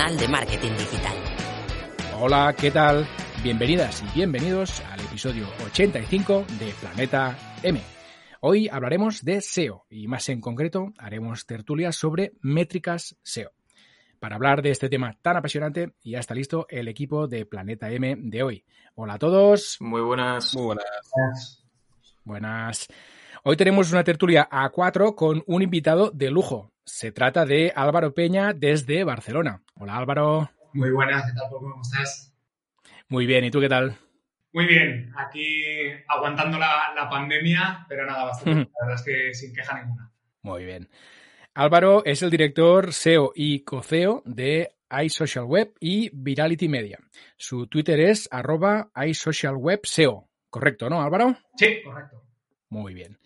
semanal de marketing digital. Hola, ¿qué tal? Bienvenidas y bienvenidos al episodio 85 de Planeta M. Hoy hablaremos de SEO y más en concreto haremos tertulias sobre métricas SEO. Para hablar de este tema tan apasionante, ya está listo el equipo de Planeta M de hoy. Hola a todos. Muy buenas. Muy buenas. Buenas. Hoy tenemos una tertulia a cuatro con un invitado de lujo. Se trata de Álvaro Peña desde Barcelona. Hola Álvaro. Muy buenas, ¿qué tal? ¿Cómo estás? Muy bien, ¿y tú qué tal? Muy bien, aquí aguantando la, pandemia, pero nada, bastante. La verdad es que sin queja ninguna. Muy bien. Álvaro es el director SEO y coceo de iSocialWeb y Virality Media. Su Twitter es arroba iSocialWebSEO. Correcto, ¿no, Álvaro? Sí, correcto. Muy bien.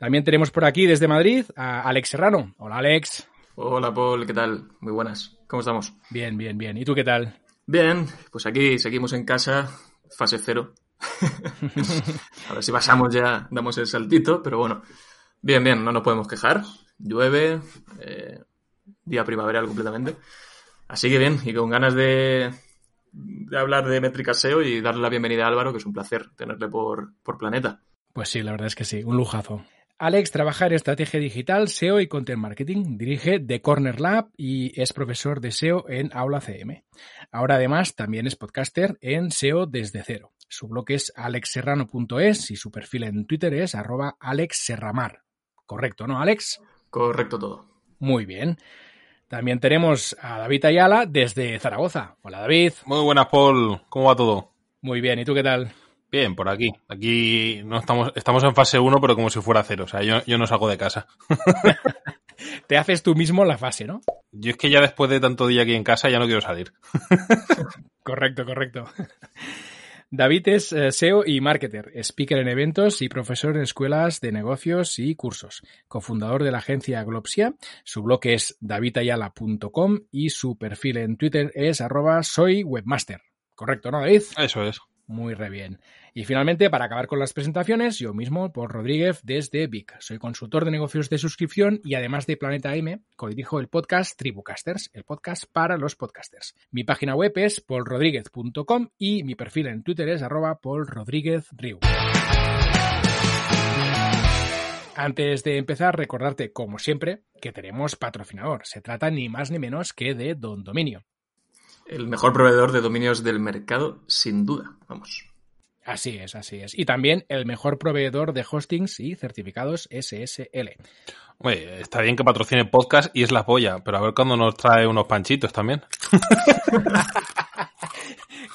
También tenemos por aquí desde Madrid a Alex Serrano. Hola, Alex. Hola, Paul, ¿qué tal? Muy buenas. ¿Cómo estamos? Bien, bien, bien. ¿Y tú qué tal? Bien, pues aquí seguimos en casa, fase cero. a ver si pasamos ya, damos el saltito, pero bueno, bien, bien, no nos podemos quejar. Llueve, eh, día primaveral completamente. Así que bien, y con ganas de, de hablar de métrica SEO y darle la bienvenida a Álvaro, que es un placer tenerle por, por Planeta. Pues sí, la verdad es que sí, un lujazo. Alex trabaja en estrategia digital, SEO y content marketing. Dirige The Corner Lab y es profesor de SEO en Aula CM. Ahora además también es podcaster en SEO desde cero. Su blog es alexserrano.es y su perfil en Twitter es arroba alexserramar. Correcto, ¿no, Alex? Correcto todo. Muy bien. También tenemos a David Ayala desde Zaragoza. Hola David. Muy buenas, Paul. ¿Cómo va todo? Muy bien. ¿Y tú qué tal? Bien, por aquí. Aquí no estamos, estamos en fase 1, pero como si fuera cero. O sea, yo, yo no salgo de casa. Te haces tú mismo la fase, ¿no? Yo es que ya después de tanto día aquí en casa ya no quiero salir. correcto, correcto. David es eh, SEO y marketer, speaker en eventos y profesor en escuelas de negocios y cursos. Cofundador de la agencia Glopsia. Su blog es davidayala.com y su perfil en Twitter es arroba soy webmaster. Correcto, ¿no, David? Eso es. Muy re bien. Y finalmente, para acabar con las presentaciones, yo mismo, Paul Rodríguez, desde Vic. Soy consultor de negocios de suscripción y además de Planeta M, codirijo el podcast Tribucasters, el podcast para los podcasters. Mi página web es paulrodríguez.com y mi perfil en Twitter es arroba. Antes de empezar, recordarte, como siempre, que tenemos patrocinador. Se trata ni más ni menos que de Don Dominio. El mejor proveedor de dominios del mercado, sin duda. Vamos. Así es, así es. Y también el mejor proveedor de hostings y certificados SSL. Oye, está bien que patrocine podcast y es la polla, pero a ver cuándo nos trae unos panchitos también.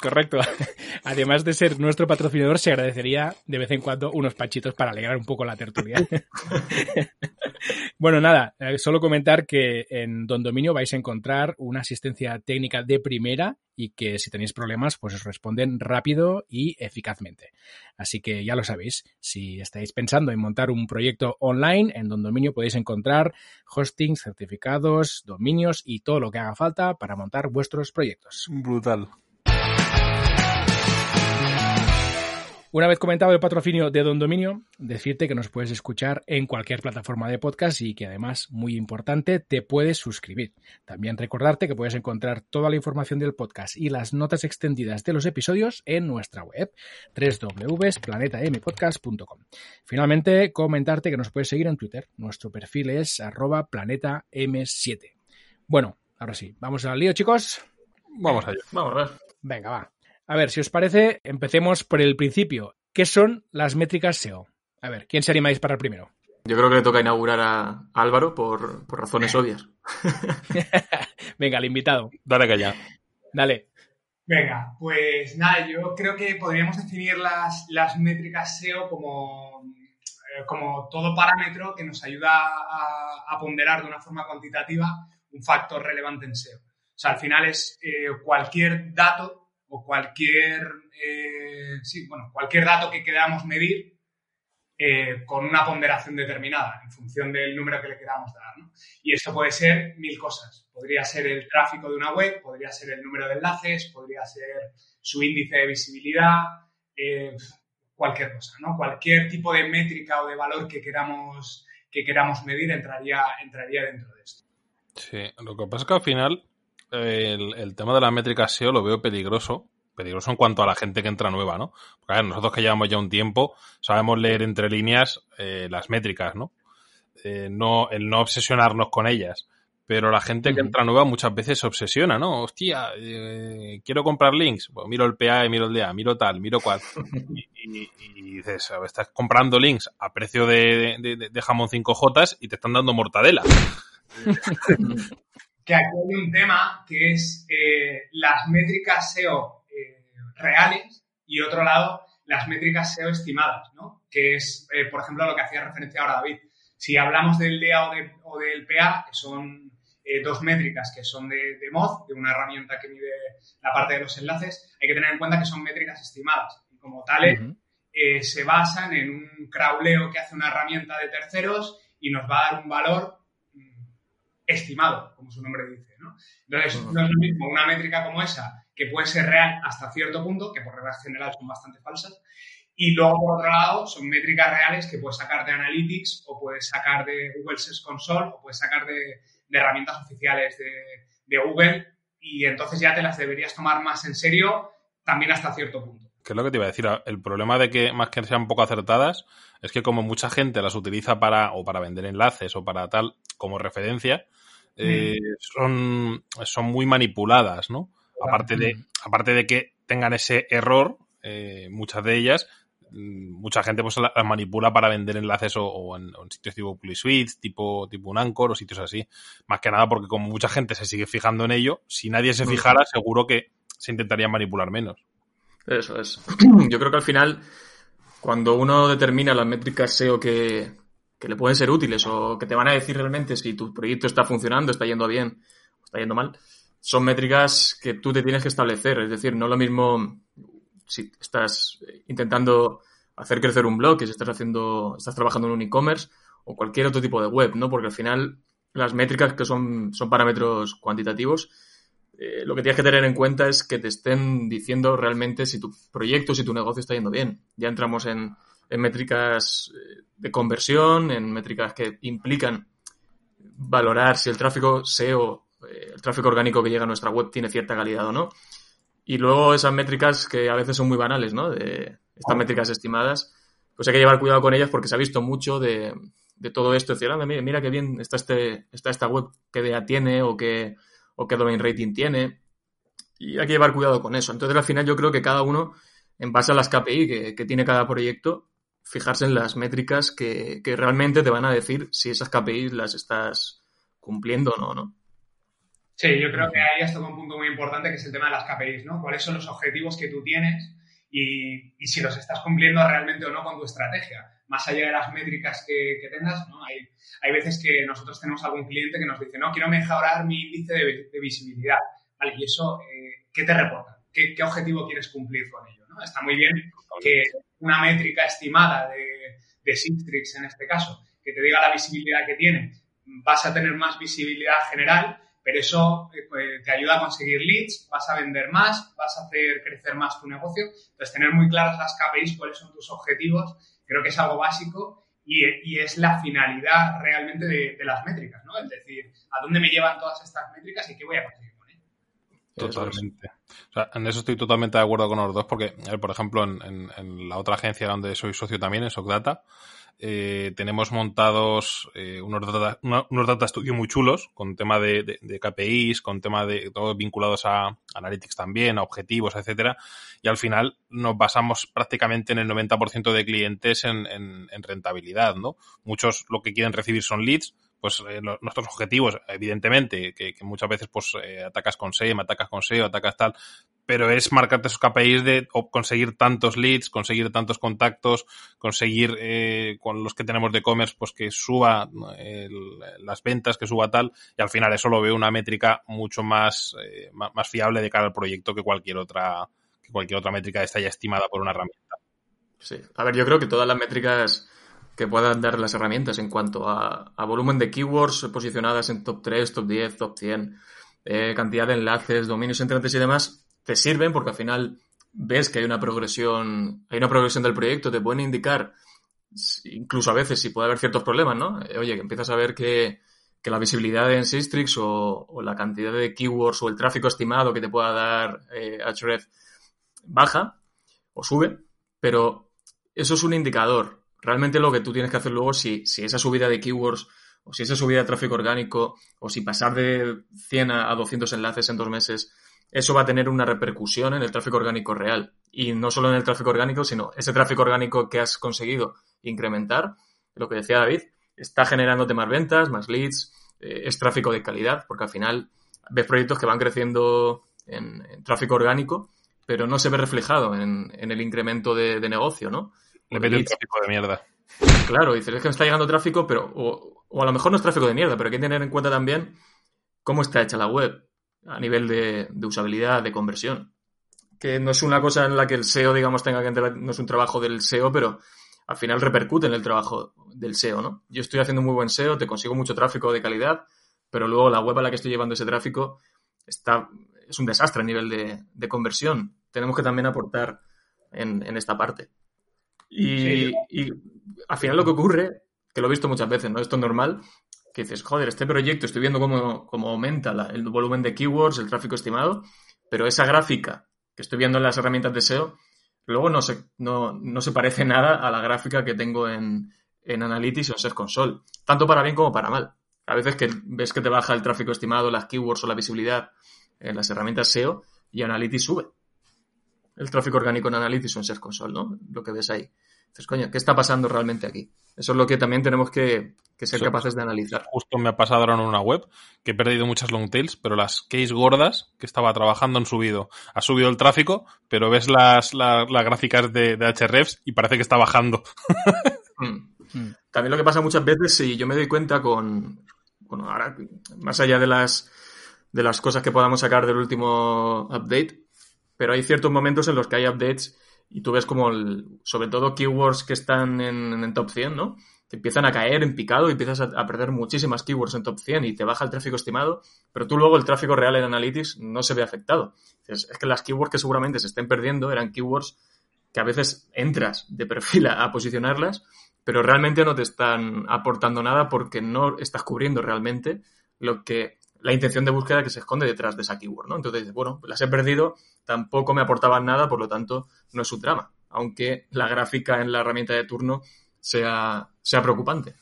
Correcto. Además de ser nuestro patrocinador, se agradecería de vez en cuando unos panchitos para alegrar un poco la tertulia. bueno, nada, eh, solo comentar que en Don Dominio vais a encontrar una asistencia técnica de primera y que si tenéis problemas, pues os responden rápido y eficazmente. Así que ya lo sabéis, si estáis pensando en montar un proyecto online, en Don Dominio podéis encontrar hosting, certificados, dominios y todo lo que haga falta para montar vuestros proyectos. Brutal. Una vez comentado el patrocinio de Don Dominio, decirte que nos puedes escuchar en cualquier plataforma de podcast y que además, muy importante, te puedes suscribir. También recordarte que puedes encontrar toda la información del podcast y las notas extendidas de los episodios en nuestra web www.planetampodcast.com. Finalmente, comentarte que nos puedes seguir en Twitter. Nuestro perfil es arroba planetam7. Bueno, ahora sí, vamos al lío, chicos. Vamos allá. Vamos a ver. Venga, va. A ver, si os parece, empecemos por el principio. ¿Qué son las métricas SEO? A ver, ¿quién se animáis para el primero? Yo creo que le toca inaugurar a Álvaro por, razones obvias. Venga, el invitado. Dale que ya. Dale. Venga, pues nada, yo creo que podríamos definir las, las métricas SEO como, eh, como todo parámetro que nos ayuda a, ponderar de una forma cuantitativa un factor relevante en SEO. O sea, al final es eh, cualquier dato cualquier, eh, bueno, cualquier dato que queramos medir eh, con una ponderación determinada en función del número que le queramos dar. Y esto puede ser mil cosas. Podría ser el tráfico de una web, podría ser el número de enlaces, podría ser su índice de visibilidad, eh, cualquier cosa, ¿no? Cualquier tipo de métrica o de valor que queramos, que queramos medir entraría, entraría dentro de esto. Sí, lo que pasa es que al final el, el tema de las métricas SEO lo veo peligroso peligroso en cuanto a la gente que entra nueva, ¿no? Porque a ver, nosotros que llevamos ya un tiempo, sabemos leer entre líneas eh, las métricas, ¿no? Eh, no, el no obsesionarnos con ellas. Pero la gente que entra nueva muchas veces se obsesiona, ¿no? Hostia, eh, quiero comprar links. Pues miro el PA, miro el DA, miro tal, miro cual. Y, dices, estás comprando links a precio de, de, de jamón 5J y te están dando mortadela. que aquí hay un tema que es eh, las métricas SEO reales y otro lado las métricas SEO estimadas, ¿no? Que es, eh, por ejemplo, lo que hacía referencia ahora David. Si hablamos del DA o, del PA, que son eh, dos métricas que son de, de Moz, de una herramienta que mide la parte de los enlaces, hay que tener en cuenta que son métricas estimadas y como tales eh, se basan en un crawleo que hace una herramienta de terceros y nos va a dar un valor estimado, como su nombre dice, ¿no? Entonces, no es lo mismo una métrica como esa que puede ser real hasta cierto punto, que por regla general son bastante falsas. Y luego, por otro lado, son métricas reales que puedes sacar de Analytics o puedes sacar de Google Search Console o puedes sacar de, herramientas oficiales de, Google y entonces ya te las deberías tomar más en serio también hasta cierto punto. ¿Qué es lo que te iba a decir? El problema de que más que sean poco acertadas es que como mucha gente las utiliza para o para vender enlaces o para tal como referencia, eh, mm. son, son muy manipuladas, ¿no? Aparte de, aparte de que tengan ese error, eh, muchas de ellas, mm, mucha gente pues las manipula para vender enlaces o, en, sitios tipo PluSuite, tipo, tipo un Anchor o sitios así. Más que nada porque como mucha gente se sigue fijando en ello, si nadie se fijara, seguro que se intentaría manipular menos. Eso es. Yo creo que al final, cuando uno determina las métricas SEO que, que le pueden ser útiles o que te van a decir realmente si tu proyecto está funcionando, está yendo bien o está yendo mal, son métricas que tú te tienes que establecer. Es decir, no lo mismo si estás intentando hacer crecer un blog, que si estás haciendo, estás trabajando en un e-commerce o cualquier otro tipo de web, ¿no? Porque al final las métricas que son, son parámetros cuantitativos, eh, lo que tienes que tener en cuenta es que te estén diciendo realmente si tu proyecto, si tu negocio está yendo bien. Ya entramos en, métricas eh, de conversión, en métricas que implican valorar si el tráfico SEO eh, el tráfico orgánico que llega a nuestra web tiene cierta calidad o no. Y luego esas métricas que a veces son muy banales, ¿no? De estas métricas estimadas, pues hay que llevar cuidado con ellas porque se ha visto mucho de, todo esto. Decir, mira, mira qué bien está, este, está esta web, qué DA tiene o qué, o qué domain rating tiene. Y hay que llevar cuidado con eso. Entonces, al final, yo creo que cada uno, en base a las KPI que, tiene cada proyecto, fijarse en las métricas que, que realmente te van a decir si esas KPI las estás cumpliendo o no, ¿no? Sí, yo creo que ahí has tocado un punto muy importante que es el tema de las KPIs, ¿no? ¿Cuáles son los objetivos que tú tienes y, y si los estás cumpliendo realmente o no con tu estrategia? Más allá de las métricas que, que tengas, ¿no? Hay, hay veces que nosotros tenemos algún cliente que nos dice, no, quiero mejorar mi índice de, de visibilidad. Vale, y eso, eh, ¿qué te reporta? ¿Qué, ¿Qué, objetivo quieres cumplir con ello? ¿no? Está muy bien que una métrica estimada de, de Citrix, en este caso, que te diga la visibilidad que tiene, vas a tener más visibilidad general, pero eso eh, pues, te ayuda a conseguir leads, vas a vender más, vas a hacer crecer más tu negocio. Entonces, tener muy claras las KPIs, cuáles son tus objetivos, creo que es algo básico y, es la finalidad realmente de, las métricas, ¿no? Es decir, ¿a dónde me llevan todas estas métricas y qué voy a conseguir con ellas? Totalmente. O sea, en eso estoy totalmente de acuerdo con los dos, porque, por ejemplo, en, en, la otra agencia donde soy socio también, en SocData, eh, tenemos montados eh, unos, data, unos data studio muy chulos con tema de, de, de, KPIs, con tema de todo vinculados a analytics también, a objetivos, etcétera. Y al final nos basamos prácticamente en el 90% de clientes en, en, en, rentabilidad, ¿no? Muchos lo que quieren recibir son leads, pues eh, nuestros objetivos, evidentemente, que, que muchas veces pues eh, atacas con SEM, atacas con SEO, atacas tal, pero es marcarte esos KPIs de conseguir tantos leads, conseguir tantos contactos, conseguir eh, con los que tenemos de e-commerce, pues que suba el, las ventas, que suba tal, y al final eso lo veo una métrica mucho más, eh, más fiable de cara al proyecto que cualquier otra, que cualquier otra métrica esta ya estimada por una herramienta. Sí, a ver, yo creo que todas las métricas que puedan dar las herramientas en cuanto a, a volumen de keywords posicionadas en top 3, top 10, top 100, eh, cantidad de enlaces, dominios entrantes y demás, te sirven porque al final ves que hay una progresión, hay una progresión del proyecto, te pueden indicar, incluso a veces si puede haber ciertos problemas, ¿no? Eh, oye, que empiezas a ver que, que la visibilidad en Sistrix o, la cantidad de keywords o el tráfico estimado que te pueda dar eh, Ahrefs baja o sube, pero eso es un indicador. Realmente lo que tú tienes que hacer luego, si, si esa subida de keywords o si esa subida de tráfico orgánico o si pasar de 100 a 200 enlaces en dos meses, eso va a tener una repercusión en el tráfico orgánico real. Y no solo en el tráfico orgánico, sino ese tráfico orgánico que has conseguido incrementar, lo que decía David, está generándote más ventas, más leads, eh, es tráfico de calidad, porque al final ves proyectos que van creciendo en, tráfico orgánico, pero no se ve reflejado en, el incremento de, negocio, ¿no? Le mete el tráfico de mierda. Claro, dices, es que me está llegando tráfico, pero, o, o, a lo mejor no es tráfico de mierda, pero hay que tener en cuenta también cómo está hecha la web a nivel de, usabilidad, de conversión. Que no es una cosa en la que el SEO, digamos, tenga que entrar, no es un trabajo del SEO, pero al final repercute en el trabajo del SEO, ¿no? Yo estoy haciendo muy buen SEO, te consigo mucho tráfico de calidad, pero luego la web a la que estoy llevando ese tráfico está, es un desastre a nivel de, conversión. Tenemos que también aportar en, esta parte. Y, y, al final lo que ocurre, que lo he visto muchas veces, ¿no? Esto es normal, que dices, joder, este proyecto estoy viendo cómo, aumenta el volumen de keywords, el tráfico estimado, pero esa gráfica que estoy viendo en las herramientas de SEO, luego no se, no, se parece nada a la gráfica que tengo en, en Analytics o en Search Console, tanto para bien como para mal. A veces que ves que te baja el tráfico estimado, las keywords o la visibilidad en las herramientas SEO y Analytics sube. El tráfico orgánico en Analytics o en Search Console, ¿no? Lo que ves ahí. Entonces, coño, ¿qué está pasando realmente aquí? Eso es lo que también tenemos que, ser capaces de analizar. Justo me ha pasado ahora en una web que he perdido muchas long tails, pero las case gordas que estaba trabajando han subido. Ha subido el tráfico, pero ves las, las, gráficas de, de Hrefs y parece que está bajando. Hmm. Hmm. También lo que pasa muchas veces, si yo me doy cuenta con, bueno, ahora, más allá de las, de las cosas que podamos sacar del último update, pero hay ciertos momentos en los que hay updates y tú ves como, sobre todo, keywords que están en, el top 100, ¿no? Que empiezan a caer en picado y empiezas a, perder muchísimas keywords en top 100 y te baja el tráfico estimado, pero tú luego el tráfico real en Analytics no se ve afectado. Es, que las keywords que seguramente se estén perdiendo eran keywords que a veces entras de perfil a, posicionarlas, pero realmente no te están aportando nada porque no estás cubriendo realmente lo que la intención de búsqueda que se esconde detrás de esa keyword, ¿no? Entonces, bueno, las he perdido, tampoco me aportaban nada, por lo tanto, no es su trama, aunque la gráfica en la herramienta de turno sea, sea preocupante.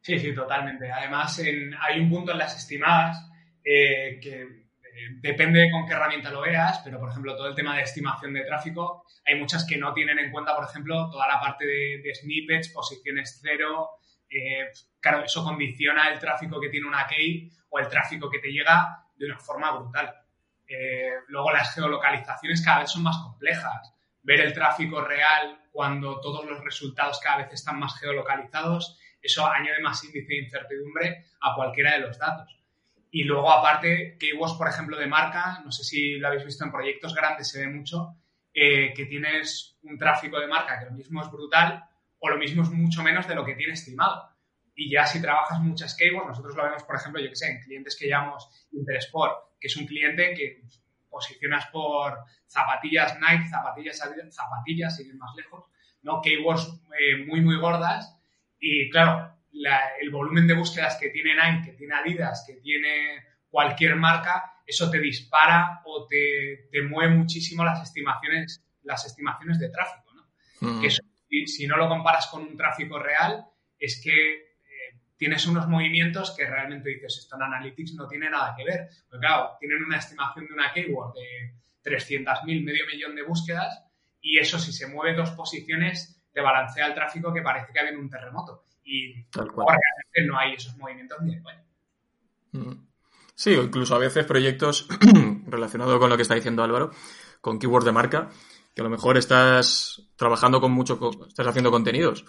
Sí, sí, totalmente. Además, hay un punto en las estimadas eh, que eh, depende con qué herramienta lo veas, pero por ejemplo, todo el tema de estimación de tráfico, hay muchas que no tienen en cuenta, por ejemplo, toda la parte de, snippets, posiciones cero. Eh, claro, eso condiciona el tráfico que tiene una key o el tráfico que te llega de una forma brutal. Luego las geolocalizaciones cada vez son más complejas. Ver el tráfico real cuando todos los resultados cada vez están más geolocalizados, eso añade más índice de incertidumbre a cualquiera de los datos. Y luego, aparte, keywords, por ejemplo, de marca, no sé si lo habéis visto en proyectos grandes, se ve mucho, eh, que tienes un tráfico de marca que lo mismo es brutal o lo mismo es mucho menos de lo que tiene estimado. Y ya si trabajas muchas keywords, nosotros lo vemos, por ejemplo, yo que sé, en clientes que llamamos Intersport, que es un cliente que posicionas por zapatillas Nike, zapatillas zapatillas, sin ir más lejos, ¿no? Keywords eh, muy, muy gordas. Y claro, el volumen de búsquedas que tiene Nike, que tiene Adidas, que tiene cualquier marca, eso te dispara o te, mueve muchísimo las estimaciones, las estimaciones de tráfico, ¿no? Que si no lo comparas con un tráfico real, es que tienes unos movimientos que realmente dices, esto en Analytics no tiene nada que ver. Porque claro, tienen una estimación de una keyword de 300.000, medio millón de búsquedas y eso si se mueve dos posiciones te balancea el tráfico que parece que ha habido un terremoto. Y realmente no hay esos movimientos ni de mm. Sí, o incluso a veces proyectos relacionados con lo que está diciendo Álvaro, con keywords de marca, que a lo mejor estás trabajando con mucho, estás haciendo contenidos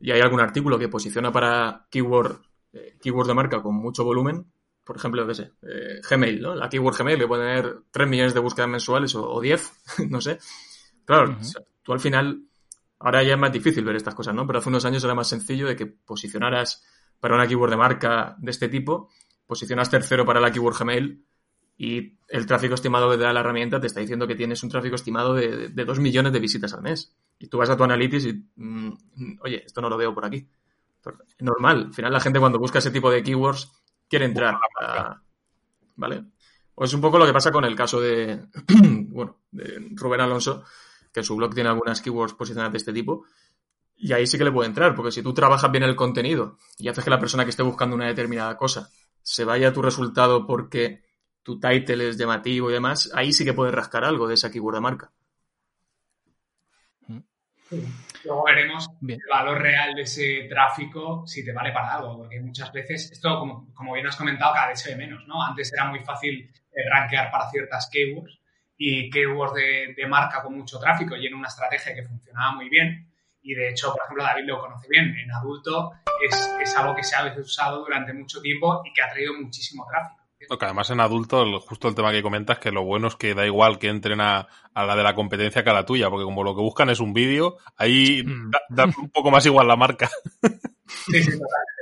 y hay algún artículo que posiciona para keyword, eh, de marca con mucho volumen, por ejemplo, qué sé, eh, Gmail, ¿no? La keyword Gmail le puede tener 3 millones de búsquedas mensuales o, 10, no sé. Claro, tú al final, ahora ya es más difícil ver estas cosas, ¿no? Pero hace unos años era más sencillo de que posicionaras para una keyword de marca de este tipo, posicionas tercero para la keyword Gmail y el tráfico estimado que te da la herramienta te está diciendo que tienes un tráfico estimado de, de 2 millones de visitas al mes. Y tú vas a tu Analytics y, mm, oye, esto no lo veo por aquí. Normal. Al final la gente cuando busca ese tipo de keywords quiere entrar. ¿Vale? O es un poco lo que pasa con el caso de, bueno, de Rubén Alonso, que en su blog tiene algunas keywords posicionadas de este tipo. Y ahí sí que le puede entrar, porque si tú trabajas bien el contenido y haces que la persona que esté buscando una determinada cosa se vaya a tu resultado porque tu title es llamativo y demás, ahí sí que puedes rascar algo de esa keyword de marca. Luego veremos el valor real de ese tráfico si te vale para algo, porque muchas veces, esto como, como bien has comentado, cada vez se ve menos, ¿no? Antes era muy fácil eh, rankear para ciertas keywords y keywords de, de marca con mucho tráfico y en una estrategia que funcionaba muy bien. Y de hecho, por ejemplo, David lo conoce bien, en adulto es, es algo que se ha usado durante mucho tiempo y que ha traído muchísimo tráfico. Porque además en adulto, justo el tema que comentas, que lo bueno es que da igual que entren a, la de la competencia que a la tuya, porque como lo que buscan es un vídeo, ahí mm. da, un poco más igual la marca. Sí, sí,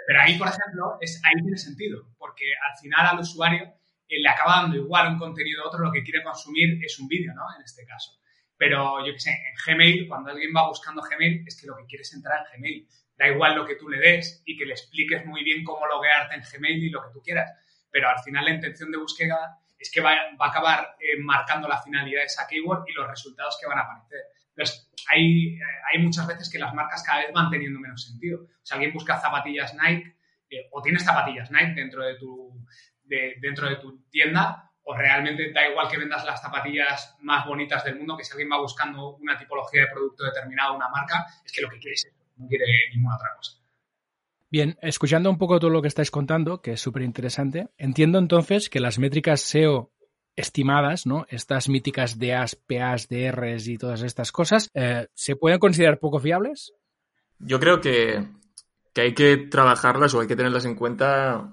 Pero ahí, por ejemplo, es, ahí tiene sentido, porque al final al usuario eh, le acaba dando igual un contenido a otro, lo que quiere consumir es un vídeo, ¿no? En este caso. Pero yo qué sé, en Gmail, cuando alguien va buscando Gmail, es que lo que quiere es entrar en Gmail. Da igual lo que tú le des y que le expliques muy bien cómo loguearte en Gmail y lo que tú quieras pero al final la intención de búsqueda es que va, a acabar eh, marcando la finalidad de esa keyword y los resultados que van a aparecer. Entonces, hay, eh, hay muchas veces que las marcas cada vez van teniendo menos sentido. Si alguien busca zapatillas Nike eh, o tienes zapatillas Nike dentro de, tu, dentro de tu tienda, o realmente da igual que vendas las zapatillas más bonitas del mundo, que si alguien va buscando una tipología de producto determinado, una marca, es que lo que quiere es eso, no quiere ninguna otra cosa. Bien, escuchando un poco todo lo que estáis contando, que es súper interesante, entiendo entonces que las métricas SEO estimadas, ¿no? Estas míticas DAs, PAs, DRs y todas estas cosas, eh, ¿se pueden considerar poco fiables? Yo creo que, hay que trabajarlas o hay que tenerlas en cuenta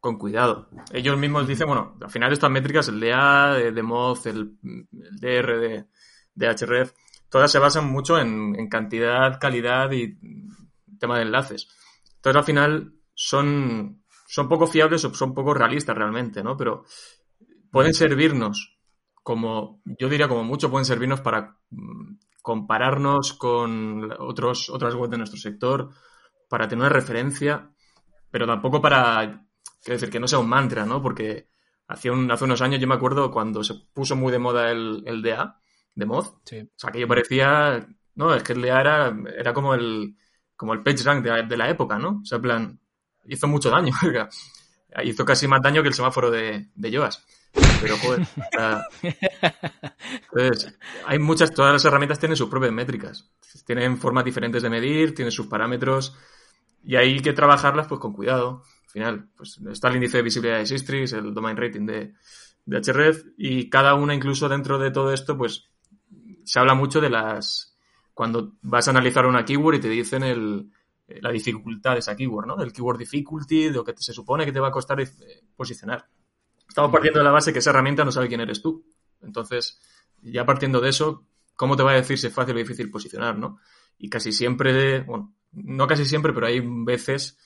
con cuidado. Ellos mismos dicen, bueno, al final estas métricas, el DA de, de Moz, el, DR de, de HRF, todas se basan mucho en cantidad, calidad y tema de enlaces. Entonces, al final, son, son poco fiables o son poco realistas realmente, ¿no? Pero pueden servirnos como, yo diría como mucho, pueden servirnos para mm, compararnos con otros, otras webs de nuestro sector, para tener una referencia, pero tampoco para, quiero decir, que no sea un mantra, ¿no? Porque hace, un, hace unos años yo me acuerdo cuando se puso muy de moda el, el DA, de mod, o sea, que yo parecía, no, es que el DA era, era como el, como el PageRank de, de la época, ¿no? O sea, en plan, hizo mucho daño. hizo casi más daño que el semáforo de, de Joas. Pero, joder, entonces, hay muchas, todas las herramientas tienen sus propias métricas. Tienen formas diferentes de medir, tienen sus parámetros y hay que trabajarlas pues con cuidado. Al final, pues está el índice de visibilidad de Sistrix, el domain rating de, de Href y cada una incluso dentro de todo esto pues se habla mucho de las cuando vas a analizar una keyword y te dicen el, la dificultad de esa keyword, ¿no? Del keyword difficulty, de lo que se supone que te va a costar eh, posicionar. Estamos partiendo de la base que esa herramienta no sabe quién eres tú. Entonces, ya partiendo de eso, ¿cómo te va a decir si es fácil o difícil posicionar, no? Y casi siempre, bueno, no casi siempre, pero hay veces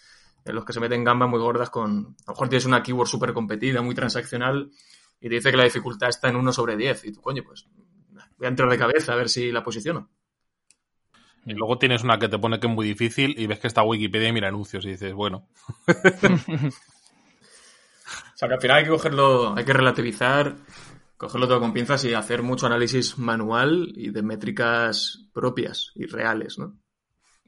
en los que se meten gambas muy gordas con, a lo mejor tienes una keyword súper competida, muy transaccional, y te dice que la dificultad está en 1 sobre 10. Y tú, coño, pues voy a entrar de cabeza a ver si la posiciono. Y luego tienes una que te pone que es muy difícil y ves que está Wikipedia y mira anuncios y dices, bueno. o sea, que al final hay que cogerlo, hay que relativizar, cogerlo todo con pinzas y hacer mucho análisis manual y de métricas propias y reales, ¿no?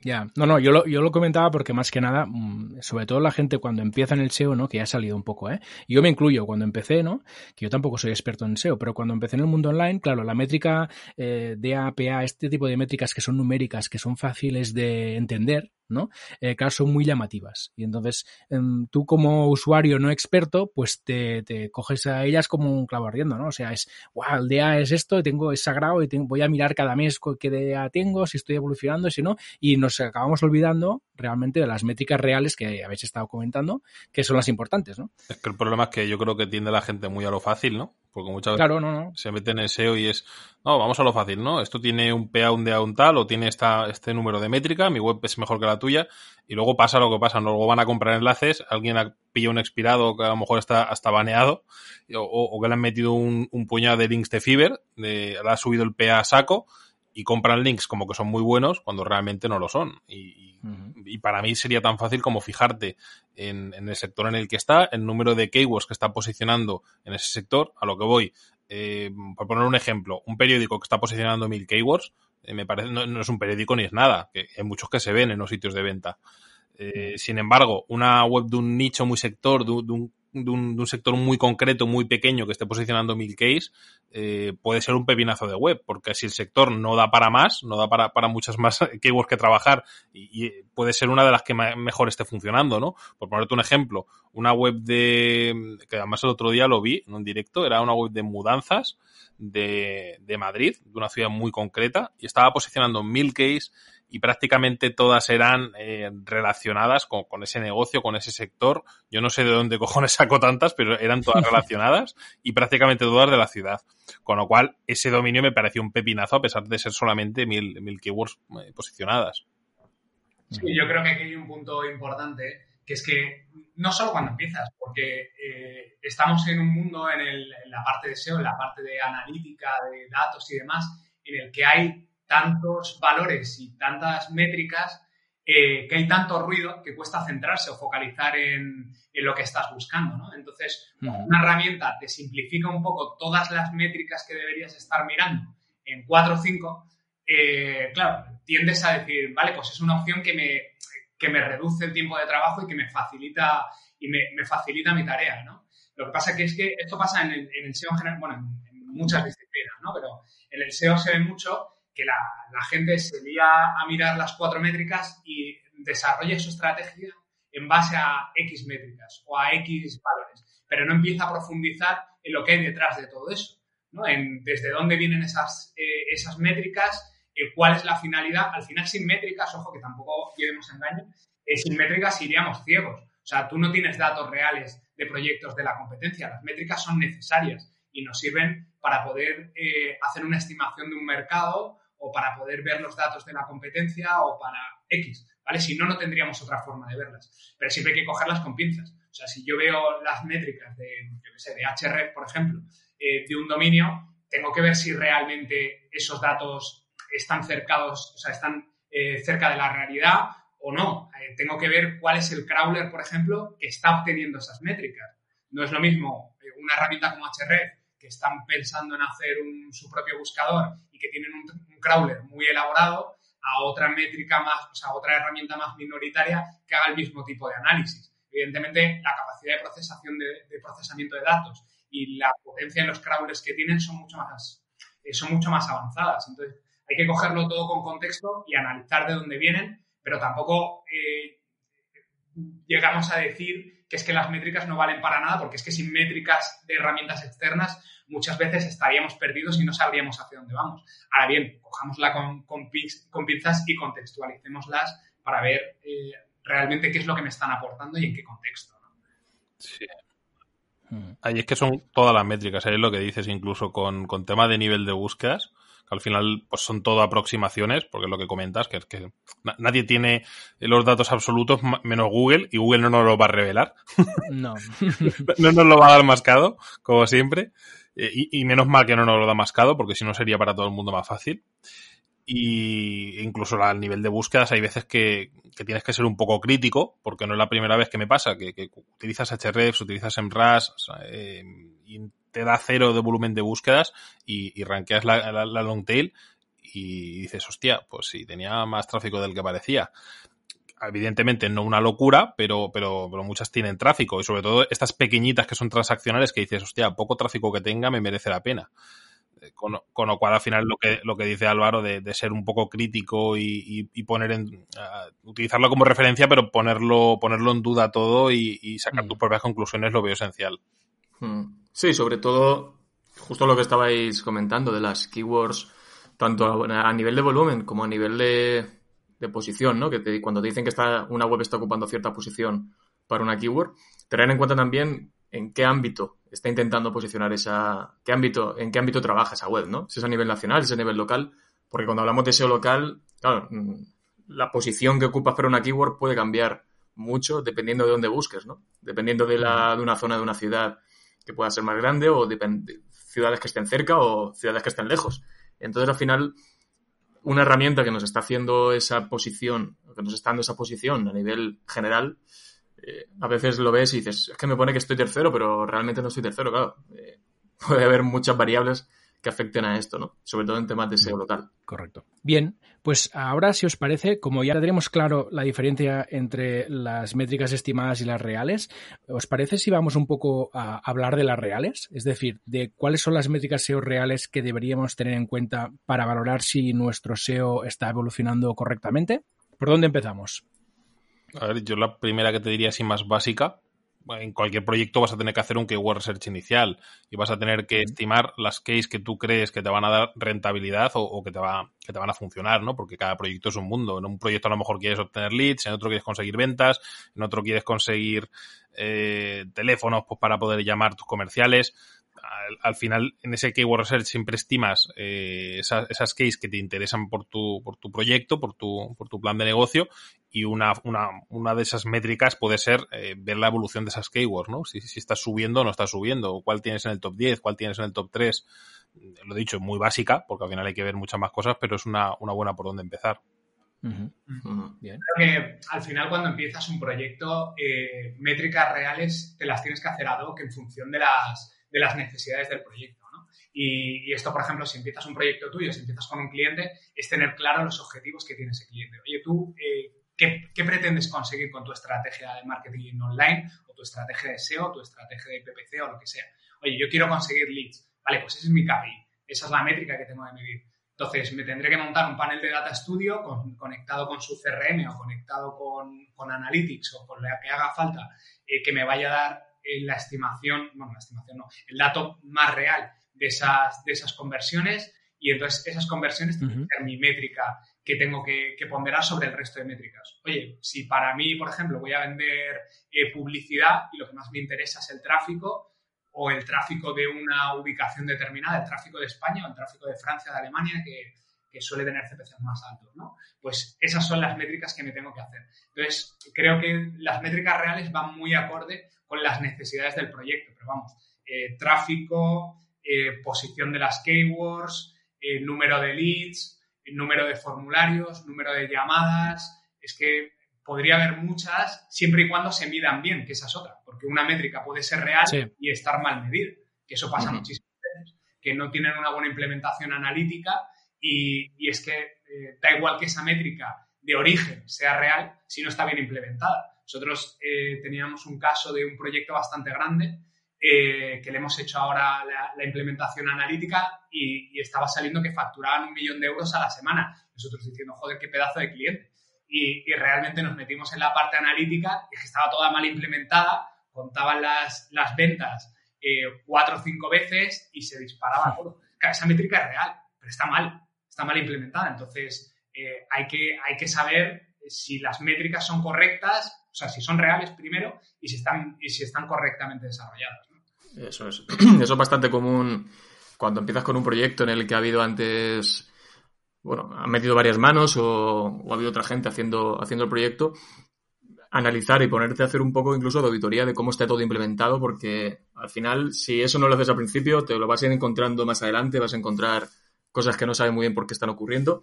Ya, no, no, yo lo, yo lo comentaba porque más que nada, mm, sobre todo la gente cuando empieza en el SEO, ¿no? Que ya ha salido un poco, ¿eh? yo me incluyo cuando empecé, ¿no? Que yo tampoco soy experto en SEO, pero cuando empecé en el mundo online, claro, la métrica eh, DAPA, este tipo de métricas que son numéricas, que son fáciles de entender, ¿no? Eh, claro, son muy llamativas. Y entonces, em, tú como usuario no experto, pues te, te, coges a ellas como un clavo ardiendo, ¿no? O sea, es, wow, el DA es esto, tengo, es sagrado y voy a mirar cada mes qué DA tengo, si estoy evolucionando, si no, y nos acabamos olvidando realmente de las métricas reales que habéis estado comentando, que son las importantes, ¿no? Es que el problema es que yo creo que tiende la gente muy a lo fácil, ¿no? Porque muchas veces se mete en SEO y es, no, vamos a lo fácil, ¿no? Esto tiene un PA, un DA, un tal, o tiene esta, este número de métrica, mi web es mejor que la tuya, y luego pasa lo que pasa, luego van a comprar enlaces, alguien pilla un expirado que a lo mejor está hasta baneado, o, que le han metido un, puñado de links de Fiverr, le ha subido el PA a saco, y compran links como que son muy buenos cuando realmente no lo son. Y, para mí sería tan fácil como fijarte en, el sector en el que está, el número de keywords que está posicionando en ese sector, a lo que voy. Eh, por poner un ejemplo, un periódico que está posicionando mil keywords, eh, me parece, no, es un periódico ni es nada, que hay muchos que se ven en los sitios de venta. Eh, sin embargo, una web de un nicho muy sector, de, un, de, un, sector muy concreto, muy pequeño, que esté posicionando mil case, eh, puede ser un pepinazo de web, porque si el sector no da para más, no da para, para muchas más keywords que trabajar, y, puede ser una de las que mejor esté funcionando, ¿no? Por ponerte un ejemplo, una web de, que además el otro día lo vi en un directo, era una web de mudanzas de, de Madrid, de una ciudad muy concreta, y estaba posicionando mil case y prácticamente todas eran eh, relacionadas con, con, ese negocio, con ese sector. Yo no sé de dónde cojones saco tantas, pero eran todas relacionadas y prácticamente todas de la ciudad. Con lo cual, ese dominio me pareció un pepinazo a pesar de ser solamente mil, mil keywords eh, posicionadas. Sí, yo creo que aquí hay un punto importante, que es que no solo cuando empiezas, porque eh, estamos en un mundo en, el, en la parte de SEO, en la parte de analítica, de datos y demás, en el que hay tantos valores y tantas métricas eh, que hay tanto ruido que cuesta centrarse o focalizar en, lo que estás buscando, ¿no? Entonces, una herramienta te simplifica un poco todas las métricas que deberías estar mirando en 4 o 5, eh, claro, tiendes a decir, vale, pues es una opción que me, que me reduce el tiempo de trabajo y que me facilita, y me, facilita mi tarea, ¿no? Lo que pasa que es que esto pasa en el, en el SEO en general, bueno, en, en muchas disciplinas, ¿no? Pero en el SEO se ve mucho que la, gente se lía a mirar las cuatro métricas y desarrolle su estrategia en base a X métricas o a X valores, pero no empieza a profundizar en lo que hay detrás de todo eso, ¿no? En desde dónde vienen esas, eh, esas métricas, eh, cuál es la finalidad. Al final, sin métricas, ojo que tampoco llevemos engaño, eh, sin métricas iríamos ciegos. O sea, tú no tienes datos reales de proyectos de la competencia. Las métricas son necesarias y nos sirven para poder hacer una estimación de un mercado o para poder ver los datos de la competencia o para X, ¿vale? Si no, no tendríamos otra forma de verlas. Pero siempre hay que cogerlas con pinzas. O sea, si yo veo las métricas de, yo qué sé, de HRF, por ejemplo, eh, de un dominio, tengo que ver si realmente esos datos están cercados, o sea, están eh, cerca de la realidad o no. Eh, tengo que ver cuál es el crawler, por ejemplo, que está obteniendo esas métricas. No es lo mismo una herramienta como HRF que están pensando en hacer su propio buscador y que tienen un, crawler muy elaborado a otra métrica más, o sea, otra herramienta más minoritaria que haga el mismo tipo de análisis. Evidentemente, la capacidad de procesación de, procesamiento de datos y la potencia de los crawlers que tienen son mucho más, eh, son mucho más avanzadas. Entonces, hay que cogerlo todo con contexto y analizar de dónde vienen, pero tampoco eh, llegamos a decir es que las métricas no valen para nada, porque es que sin métricas de herramientas externas muchas veces estaríamos perdidos y no sabríamos hacia dónde vamos. Ahora bien, cojámosla con, con, pinzas y contextualicémoslas para ver eh, realmente qué es lo que me están aportando y en qué contexto. Sí. Ahí es que son todas las métricas, ahí es lo que dices, incluso con, con tema de nivel de búsquedas, que al final pues son todo aproximaciones, porque es lo que comentas, que es que nadie tiene los datos absolutos menos Google y Google no nos lo va a revelar. No. no nos lo va a dar mascado, como siempre. Eh, y, menos mal que no nos lo da mascado, porque si no sería para todo el mundo más fácil. Y incluso al nivel de búsquedas hay veces que, tienes que ser un poco crítico, porque no es la primera vez que me pasa, que, utilizas Hrefs, utilizas MRAS eh, y te da cero de volumen de búsquedas y, y rankeas la, la, long tail y dices, hostia, pues sí, tenía más tráfico del que parecía evidentemente no una locura, pero, pero, pero muchas tienen tráfico y sobre todo estas pequeñitas que son transaccionales que dices, hostia, poco tráfico que tenga me merece la pena. Eh, con, lo cual, al final, lo que, lo que dice Álvaro de, ser un poco crítico y, poner en. utilizarlo como referencia, pero ponerlo, ponerlo en duda todo y, sacar mm. tus propias conclusiones lo veo esencial. Hmm. Sí, sobre todo, justo lo que estabais comentando de las keywords, tanto a nivel de volumen como a nivel de, de posición, ¿no? Que cuando te dicen que está, una web está ocupando cierta posición para una keyword, tener en cuenta también en qué ámbito está intentando posicionar esa, qué ámbito, en qué ámbito trabaja esa web, ¿no? Si es a nivel nacional, si es a nivel local, porque cuando hablamos de SEO local, claro, mm, la posición que ocupas para una keyword puede cambiar mucho dependiendo de dónde busques, ¿no? Dependiendo de, la, de una zona de una ciudad que pueda ser más grande o de ciudades que estén cerca o ciudades que estén lejos. Entonces, al final, una herramienta que nos está haciendo esa posición, que nos está dando esa posición a nivel general, eh, a veces lo ves y dices, es que me pone que estoy tercero, pero realmente no estoy tercero, claro. Eh, puede haber muchas variables que afecten a esto, ¿no? Sobre todo en temas de SEO local. Correcto. Bien, pues ahora, si os parece, como ya tendremos claro la diferencia entre las métricas estimadas y las reales, ¿os parece si vamos un poco a hablar de las reales? Es decir, de cuáles son las métricas SEO reales que deberíamos tener en cuenta para valorar si nuestro SEO está evolucionando correctamente. ¿Por dónde empezamos? A ver, yo la primera que te diría así más básica en cualquier proyecto vas a tener que hacer un keyword research inicial y vas a tener que estimar las keys que tú crees que te van a dar rentabilidad o, que, te va, que te van a funcionar, ¿no? Porque cada proyecto es un mundo. En un proyecto a lo mejor quieres obtener leads, en otro quieres conseguir ventas, en otro quieres conseguir eh, teléfonos pues, para poder llamar tus comerciales al, final en ese keyword research siempre estimas eh, esas, esas keys que te interesan por tu, por tu proyecto, por tu, por tu plan de negocio y una, una, una de esas métricas puede ser eh, ver la evolución de esas keywords, ¿no? Si, si estás subiendo o no estás subiendo, cuál tienes en el top 10, cuál tienes en el top 3. Lo he dicho, muy básica, porque al final hay que ver muchas más cosas, pero es una, una buena por donde empezar. Bien. Creo que al final cuando empiezas un proyecto, eh, métricas reales te las tienes que hacer ad hoc en función de las, de las necesidades del proyecto. ¿no? Y, esto, por ejemplo, si empiezas un proyecto tuyo, si empiezas con un cliente, es tener claro los objetivos que tiene ese cliente. Oye, tú, eh, ¿qué, pretendes conseguir con tu estrategia de marketing online o tu estrategia de SEO, tu estrategia de PPC o lo que sea? Oye, yo quiero conseguir leads. Vale, pues ese es mi KPI. Esa es la métrica que tengo de medir. Entonces, me tendré que montar un panel de Data Studio conectado con su CRM o conectado con, con Analytics o con la que haga falta, eh, que me vaya a dar la estimación, bueno, la estimación no, el dato más real de esas, de esas conversiones y entonces esas conversiones tienen que ser mi métrica que tengo que, ponderar sobre el resto de métricas. Oye, si para mí, por ejemplo, voy a vender eh, publicidad y lo que más me interesa es el tráfico o el tráfico de una ubicación determinada, el tráfico de España o el tráfico de Francia, de Alemania, que, que suele tener CPCs más altos, ¿no? Pues esas son las métricas que me tengo que hacer. Entonces, creo que las métricas reales van muy acorde con las necesidades del proyecto. Pero vamos, eh, tráfico, eh, posición de las keywords, eh, número de leads, número de formularios, número de llamadas. Es que podría haber muchas siempre y cuando se midan bien, que esa es otra. Porque una métrica puede ser real y estar mal medida, que eso pasa muchísimas veces, que no tienen una buena implementación analítica y, y es que da igual que esa métrica de origen sea real si no está bien implementada. Nosotros eh, teníamos un caso de un proyecto bastante grande eh, que le hemos hecho ahora la, implementación analítica y, estaba saliendo que facturaban un millón de euros a la semana. Nosotros diciendo, joder, qué pedazo de cliente. Y, realmente nos metimos en la parte analítica y que estaba toda mal implementada, contaban las, las ventas eh, cuatro o cinco veces y se disparaba todo. esa métrica es real, pero está mal, está mal implementada. Entonces, hay, que, hay que saber si las métricas son correctas o sea, si son reales primero y si están, y si están correctamente desarrolladas. Eso es. Eso es bastante común cuando empiezas con un proyecto en el que ha habido antes, bueno, han metido varias manos o, ha habido otra gente haciendo, haciendo el proyecto, analizar y ponerte a hacer un poco incluso de auditoría de cómo está todo implementado, porque al final, si eso no lo haces al principio, te lo vas a ir encontrando más adelante, vas a encontrar cosas que no sabes muy bien por qué están ocurriendo.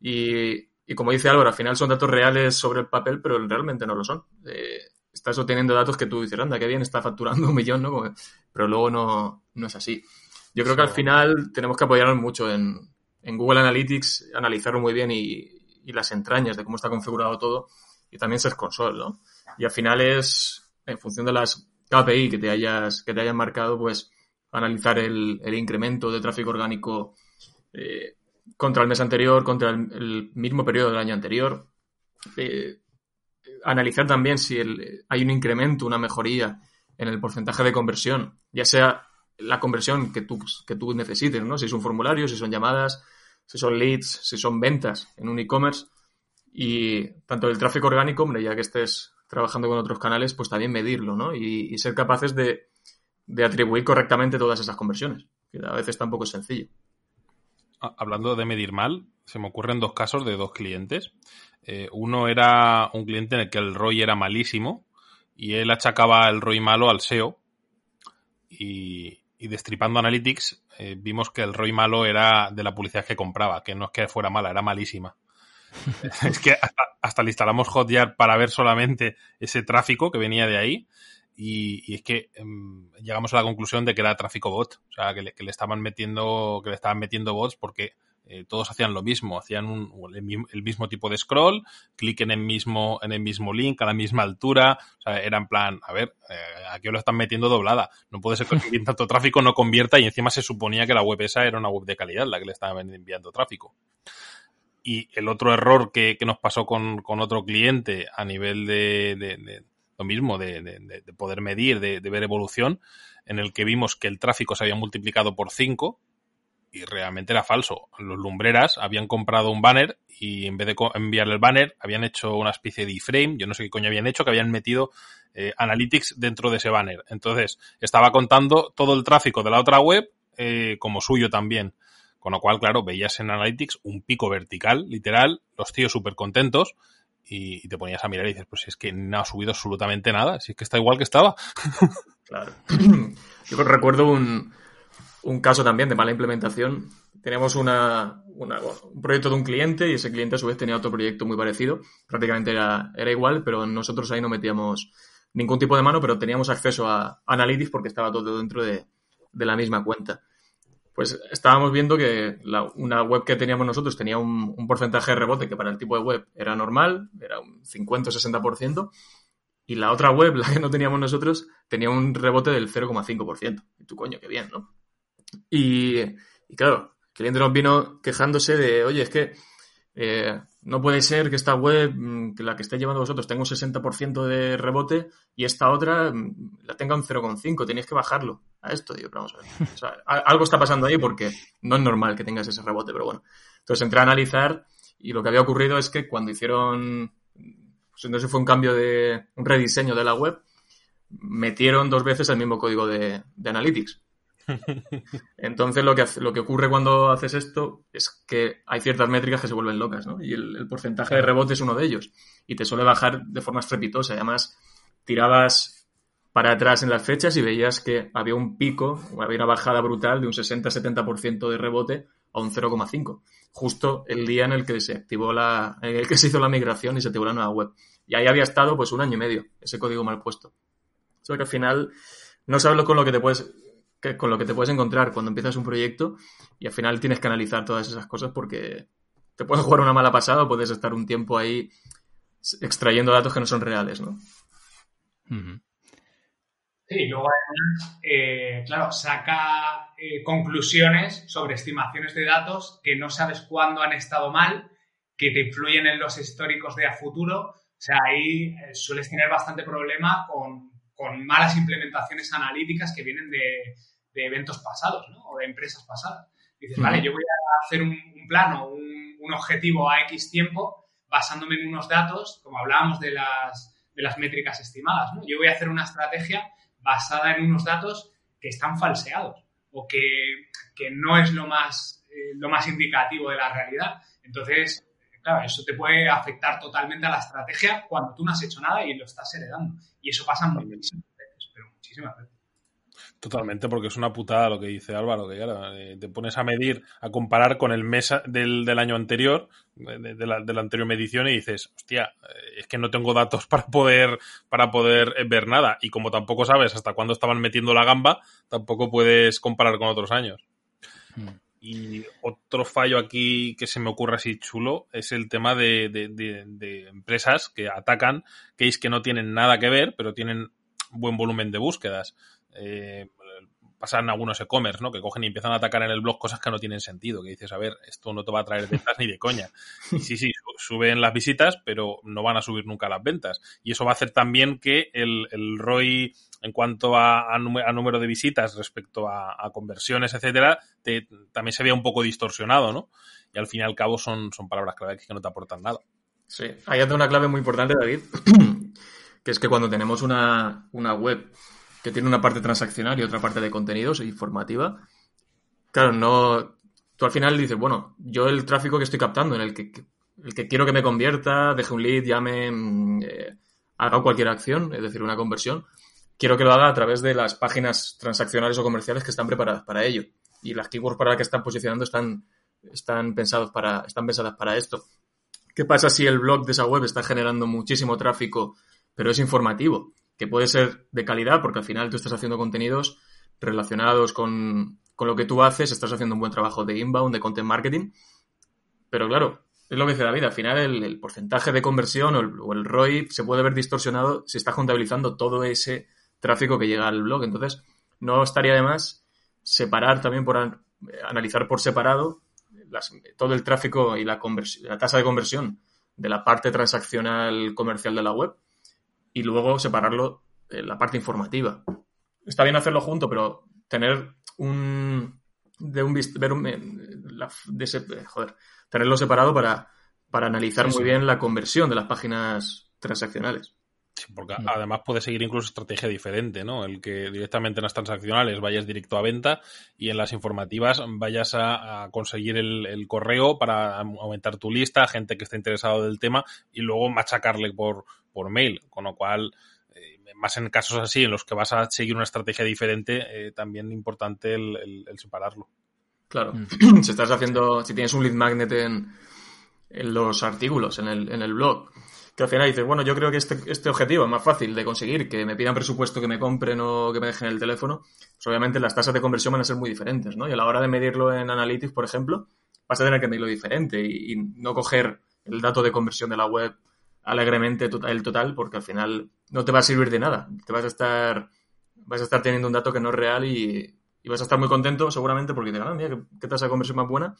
Y y como dice Álvaro, al final son datos reales sobre el papel, pero realmente no lo son. Eh, estás obteniendo datos que tú dices, anda, qué bien, está facturando un millón, ¿no? Pero luego no, no es así. Yo creo que al final tenemos que apoyarnos mucho en, en Google Analytics, analizarlo muy bien y, y, las entrañas de cómo está configurado todo y también Search Console, ¿no? Y al final es, en función de las KPI que te hayas, que te hayan marcado, pues analizar el, el incremento de tráfico orgánico eh, contra el mes anterior, contra el, mismo periodo del año anterior. Eh, analizar también si hay un incremento, una mejoría en el porcentaje de conversión, ya sea la conversión que tú, que tú necesites, ¿no? Si es un formulario, si son llamadas, si son leads, si son ventas en un e-commerce. Y tanto el tráfico orgánico, hombre, ya que estés trabajando con otros canales, pues también medirlo, ¿no? Y, ser capaces de, de atribuir correctamente todas esas conversiones, que a veces tampoco es sencillo hablando de medir mal, se me ocurren dos casos de dos clientes. Eh, uno era un cliente en el que el ROI era malísimo y él achacaba el ROI malo al SEO. Y, y destripando Analytics, eh, vimos que el ROI malo era de la publicidad que compraba, que no es que fuera mala, era malísima. es que hasta, le instalamos Hotjar para ver solamente ese tráfico que venía de ahí. Y, es que em, llegamos a la conclusión de que era tráfico bot. O sea, que le, estaban metiendo, que le estaban metiendo bots porque eh, todos hacían lo mismo, hacían el, mismo tipo de scroll, clic en el mismo, en el mismo link, a la misma altura, o sea, era en plan, a ver, eh, aquí lo están metiendo doblada, no puede ser que tanto tráfico no convierta y encima se suponía que la web esa era una web de calidad, la que le estaban enviando tráfico. Y el otro error que, nos pasó con, con, otro cliente a nivel de mismo, de, de poder medir, de, ver evolución, en el que vimos que el tráfico se había multiplicado por 5 y realmente era falso. Los lumbreras habían comprado un banner y en vez de enviar el banner habían hecho una especie de iframe, yo no sé qué coño habían hecho, que habían metido eh, Analytics dentro de ese banner. Entonces estaba contando todo el tráfico de la otra web eh, como suyo también. Con lo cual, claro, veías en Analytics un pico vertical, literal, los tíos súper contentos y, te ponías a mirar y dices, pues es que no ha subido absolutamente nada, si es que está igual que estaba. Claro. Yo recuerdo un, un caso también de mala implementación. Teníamos una, un proyecto de un cliente y ese cliente a su vez tenía otro proyecto muy parecido. Prácticamente era, era igual, pero nosotros ahí no metíamos ningún tipo de mano, pero teníamos acceso a Analytics porque estaba todo dentro de, de la misma cuenta. Pues estábamos viendo que la, una web que teníamos nosotros tenía un, porcentaje de rebote que para el tipo de web era normal, era un 50 o 60%, y la otra web, la que no teníamos nosotros, tenía un rebote del 0,5%. Y tú, coño, qué bien, ¿no? Y, claro, el cliente nos vino quejándose de, oye, es que eh, no puede ser que esta web, mm, que la que esté llevando vosotros, tenga un 60% de rebote y esta otra mm, la tenga un 0,5. Tenéis que bajarlo a esto. Digo, vamos a ver. O sea, algo está pasando ahí porque no es normal que tengas ese rebote, pero bueno. Entonces entré a analizar y lo que había ocurrido es que cuando hicieron, pues entonces fue un cambio de, un rediseño de la web, metieron dos veces el mismo código de, de Analytics. Entonces lo que, lo que ocurre cuando haces esto es que hay ciertas métricas que se vuelven locas, ¿no? Y el, porcentaje de rebote es uno de ellos. Y te suele bajar de forma estrepitosa. Además, tirabas para atrás en las fechas y veías que había un pico, o había una bajada brutal de un 60-70% de rebote a un 0,5. Justo el día en el que se activó la, en el que se hizo la migración y se activó la nueva web. Y ahí había estado pues un año y medio, ese código mal puesto. O sea que al final no sabes con lo que te puedes con lo que te puedes encontrar cuando empiezas un proyecto y al final tienes que analizar todas esas cosas porque te puedes jugar una mala pasada o puedes estar un tiempo ahí extrayendo datos que no son reales, ¿no? Sí, luego además, eh, claro, saca eh, conclusiones sobre estimaciones de datos que no sabes cuándo han estado mal, que te influyen en los históricos de a futuro. O sea, ahí eh, sueles tener bastante problema con, con malas implementaciones analíticas que vienen de, de eventos pasados, ¿no? O de empresas pasadas. Dices, vale, yo voy a hacer un, plano, un, un, objetivo a X tiempo basándome en unos datos, como hablábamos de las, de las métricas estimadas, ¿no? Yo voy a hacer una estrategia basada en unos datos que están falseados o que, que no es lo más, eh, lo más indicativo de la realidad. Entonces, claro, eso te puede afectar totalmente a la estrategia cuando tú no has hecho nada y lo estás heredando. Y eso pasa muchísimas veces, pero muchísimas veces. Totalmente, porque es una putada lo que dice Álvaro, que eh, te pones a medir, a comparar con el mes del, del año anterior, de, la, de, la, anterior medición, y dices, hostia, eh, es que no tengo datos para poder, para poder eh, ver nada. Y como tampoco sabes hasta cuándo estaban metiendo la gamba, tampoco puedes comparar con otros años. Hmm. Y otro fallo aquí que se me ocurre así chulo es el tema de, de empresas que atacan es que no tienen nada que ver, pero tienen buen volumen de búsquedas eh, pasan algunos e-commerce, ¿no? Que cogen y empiezan a atacar en el blog cosas que no tienen sentido, que dices, a ver, esto no te va a traer ventas ni de coña. Y sí, sí, suben las visitas, pero no van a subir nunca las ventas. Y eso va a hacer también que el, el ROI en cuanto a, número de visitas respecto a, conversiones, etcétera, te, también se vea un poco distorsionado, ¿no? Y al fin y al cabo son, son palabras clave que no te aportan nada. Sí, hay una clave muy importante, David, que es que cuando tenemos una, una web que tiene una parte transaccional y otra parte de contenidos e informativa. Claro, no. Tú al final dices, bueno, yo el tráfico que estoy captando, en el que, el que quiero que me convierta, deje un lead, llame, mm, eh, haga cualquier acción, es decir, una conversión, quiero que lo haga a través de las páginas transaccionales o comerciales que están preparadas para ello. Y las keywords para las que están posicionando están, están, pensados para, están pensadas para esto. ¿Qué pasa si el blog de esa web está generando muchísimo tráfico, pero es informativo? Que puede ser de calidad, porque al final tú estás haciendo contenidos relacionados con, con lo que tú haces, estás haciendo un buen trabajo de inbound, de content marketing. Pero claro, es lo que dice David, al final el, porcentaje de conversión o el, ROI se puede ver distorsionado si está contabilizando todo ese tráfico que llega al blog. Entonces, no estaría de más separar también por analizar por separado todo el tráfico y la, la tasa de conversión de la parte transaccional comercial de la web y luego separarlo en la parte informativa. Está bien hacerlo junto, pero tener un de un ver un, de ese, joder, tenerlo separado para, para analizar muy bien la conversión de las páginas transaccionales. Sí, porque además puede seguir incluso estrategia diferente, ¿no? El que directamente en las transaccionales vayas directo a venta y en las informativas vayas a, conseguir el, correo para aumentar tu lista, gente que esté interesado del tema y luego machacarle por, por mail. Con lo cual, eh, más en casos así en los que vas a seguir una estrategia diferente, eh, también importante el, separarlo. Claro. Mm. si estás haciendo, si tienes un lead magnet en, en los artículos, en el, en el blog, que al final dices, bueno, yo creo que este, este objetivo es más fácil de conseguir, que me pidan presupuesto, que me compren o que me dejen el teléfono, pues obviamente las tasas de conversión van a ser muy diferentes, ¿no? Y a la hora de medirlo en Analytics, por ejemplo, vas a tener que medirlo diferente y, no coger el dato de conversión de la web alegremente el total, porque al final no te va a servir de nada. Te vas a estar, vas a estar teniendo un dato que no es real y, vas a estar muy contento seguramente porque te ganan, mira, ¿qué, tasa de conversión más buena?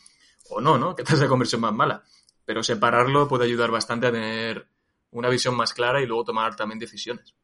O no, ¿no? ¿Qué tasa de conversión más mala? Pero separarlo puede ayudar bastante a tener una visión más clara y luego tomar también decisiones.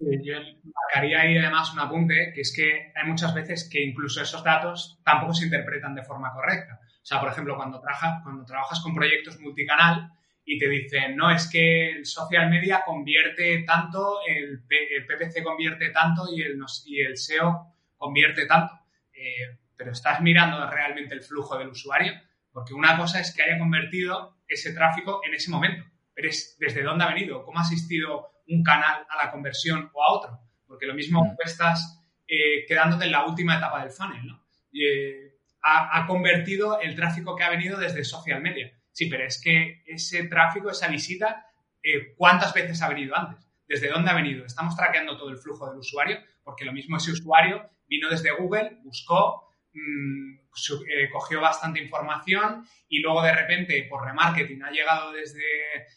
Yo marcaría ahí además un apunte, que es que hay muchas veces que incluso esos datos tampoco se interpretan de forma correcta. O sea, por ejemplo, cuando, cuando trabajas con proyectos multicanal y te dicen, no, es que el social media convierte tanto, el, PPC convierte tanto y el, SEO convierte tanto. Eh, pero estás mirando realmente el flujo del usuario, porque una cosa es que haya convertido ese tráfico en ese momento pero es desde dónde ha venido, cómo ha asistido un canal a la conversión o a otro. Porque lo mismo mm. estás eh, quedándote en la última etapa del funnel, ¿no? Eh, ha, convertido el tráfico que ha venido desde social media. Sí, pero es que ese tráfico, esa visita, eh, ¿cuántas veces ha venido antes? ¿Desde dónde ha venido? Estamos traqueando todo el flujo del usuario, porque lo mismo ese usuario vino desde Google, buscó, mm, eh, cogió bastante información y luego de repente por remarketing ha llegado desde,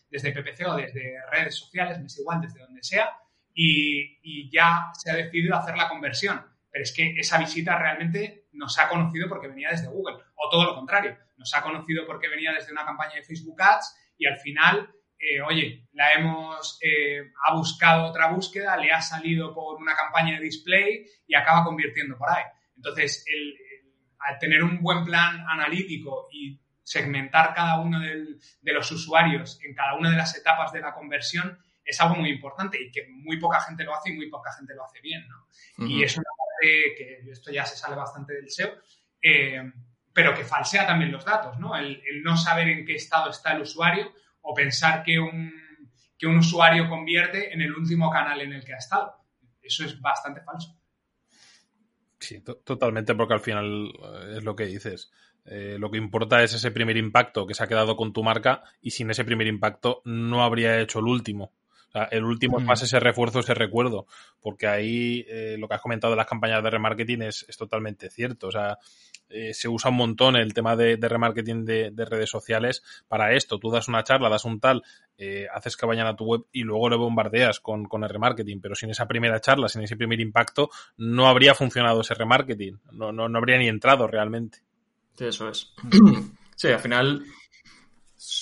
desde PPC o desde redes sociales, me es igual, desde donde sea, y, ya se ha decidido hacer la conversión. Pero es que esa visita realmente nos ha conocido porque venía desde Google, o todo lo contrario, nos ha conocido porque venía desde una campaña de Facebook Ads y al final, eh, oye, la hemos, eh, ha buscado otra búsqueda, le ha salido por una campaña de display y acaba convirtiendo por ahí. Entonces, el, al tener un buen plan analítico y segmentar cada uno de los usuarios en cada una de las etapas de la conversión es algo muy importante y que muy poca gente lo hace y muy poca gente lo hace bien, ¿no? Y es una parte que esto ya se sale bastante del SEO, eh, pero que falsea también los datos, ¿no? El, no saber en qué estado está el usuario o pensar que un, que un usuario convierte en el último canal en el que ha estado. Eso es bastante falso. Sí, totalmente, porque al final eh, es lo que dices. Eh, lo que importa es ese primer impacto que se ha quedado con tu marca y sin ese primer impacto no habría hecho el último. O sea, el último es más ese refuerzo, ese recuerdo, porque ahí eh, lo que has comentado de las campañas de remarketing es, es totalmente cierto. O sea, eh, se usa un montón el tema de, remarketing de, redes sociales para esto. Tú das una charla, das un tal, eh, haces que vayan a tu web y luego le bombardeas con, con, el remarketing. Pero sin esa primera charla, sin ese primer impacto, no habría funcionado ese remarketing. No, no, no habría ni entrado realmente. Sí, eso es. Sí, al final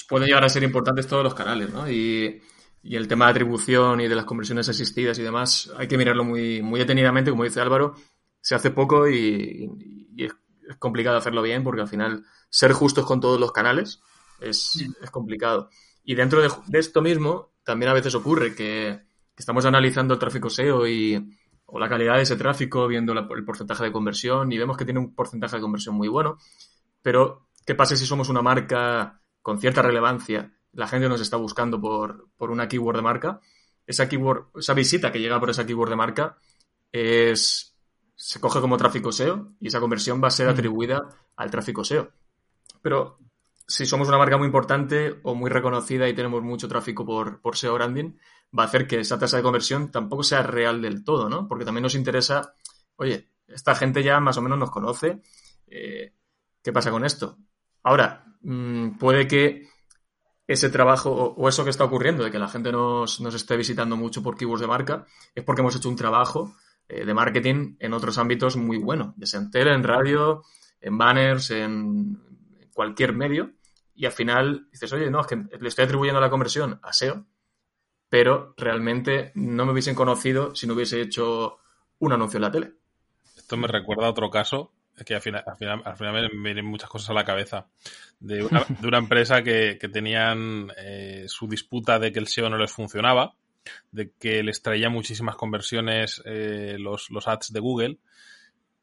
pueden llegar a ser importantes todos los canales, ¿no? Y, y, el tema de atribución y de las conversiones asistidas y demás, hay que mirarlo muy, muy detenidamente, como dice Álvaro. Se hace poco y, y es es complicado hacerlo bien porque al final ser justos con todos los canales es, complicado. Y dentro de, esto mismo, también a veces ocurre que, estamos analizando el tráfico SEO y, o la calidad de ese tráfico, viendo el porcentaje de conversión y vemos que tiene un porcentaje de conversión muy bueno. Pero, ¿qué pasa si somos una marca con cierta relevancia? La gente nos está buscando por, por una keyword de marca esa keyword, esa visita que llega por esa keyword de marca es, se coge como tráfico SEO y esa conversión va a ser atribuida al tráfico SEO. Pero si somos una marca muy importante o muy reconocida y tenemos mucho tráfico por, por SEO branding, va a hacer que esa tasa de conversión tampoco sea real del todo, ¿no? Porque también nos interesa, oye, esta gente ya más o menos nos conoce, eh, ¿qué pasa con esto? Ahora, mm, puede que ese trabajo o, eso que está ocurriendo, de que la gente nos, nos, esté visitando mucho por keywords de marca, es porque hemos hecho un trabajo eh, de marketing en otros ámbitos muy bueno, ya sea en tele, en radio, en banners, en cualquier medio, y al final dices, oye, no, es que le estoy atribuyendo la conversión a SEO, pero realmente no me hubiesen conocido si no hubiese hecho un anuncio en la tele. Esto me recuerda a otro caso, que al final, al final, al final me vienen muchas cosas a la cabeza, de una, de una empresa que, que tenían eh, su disputa de que el SEO no les funcionaba, de que les traía muchísimas conversiones eh, los, los ads de Google.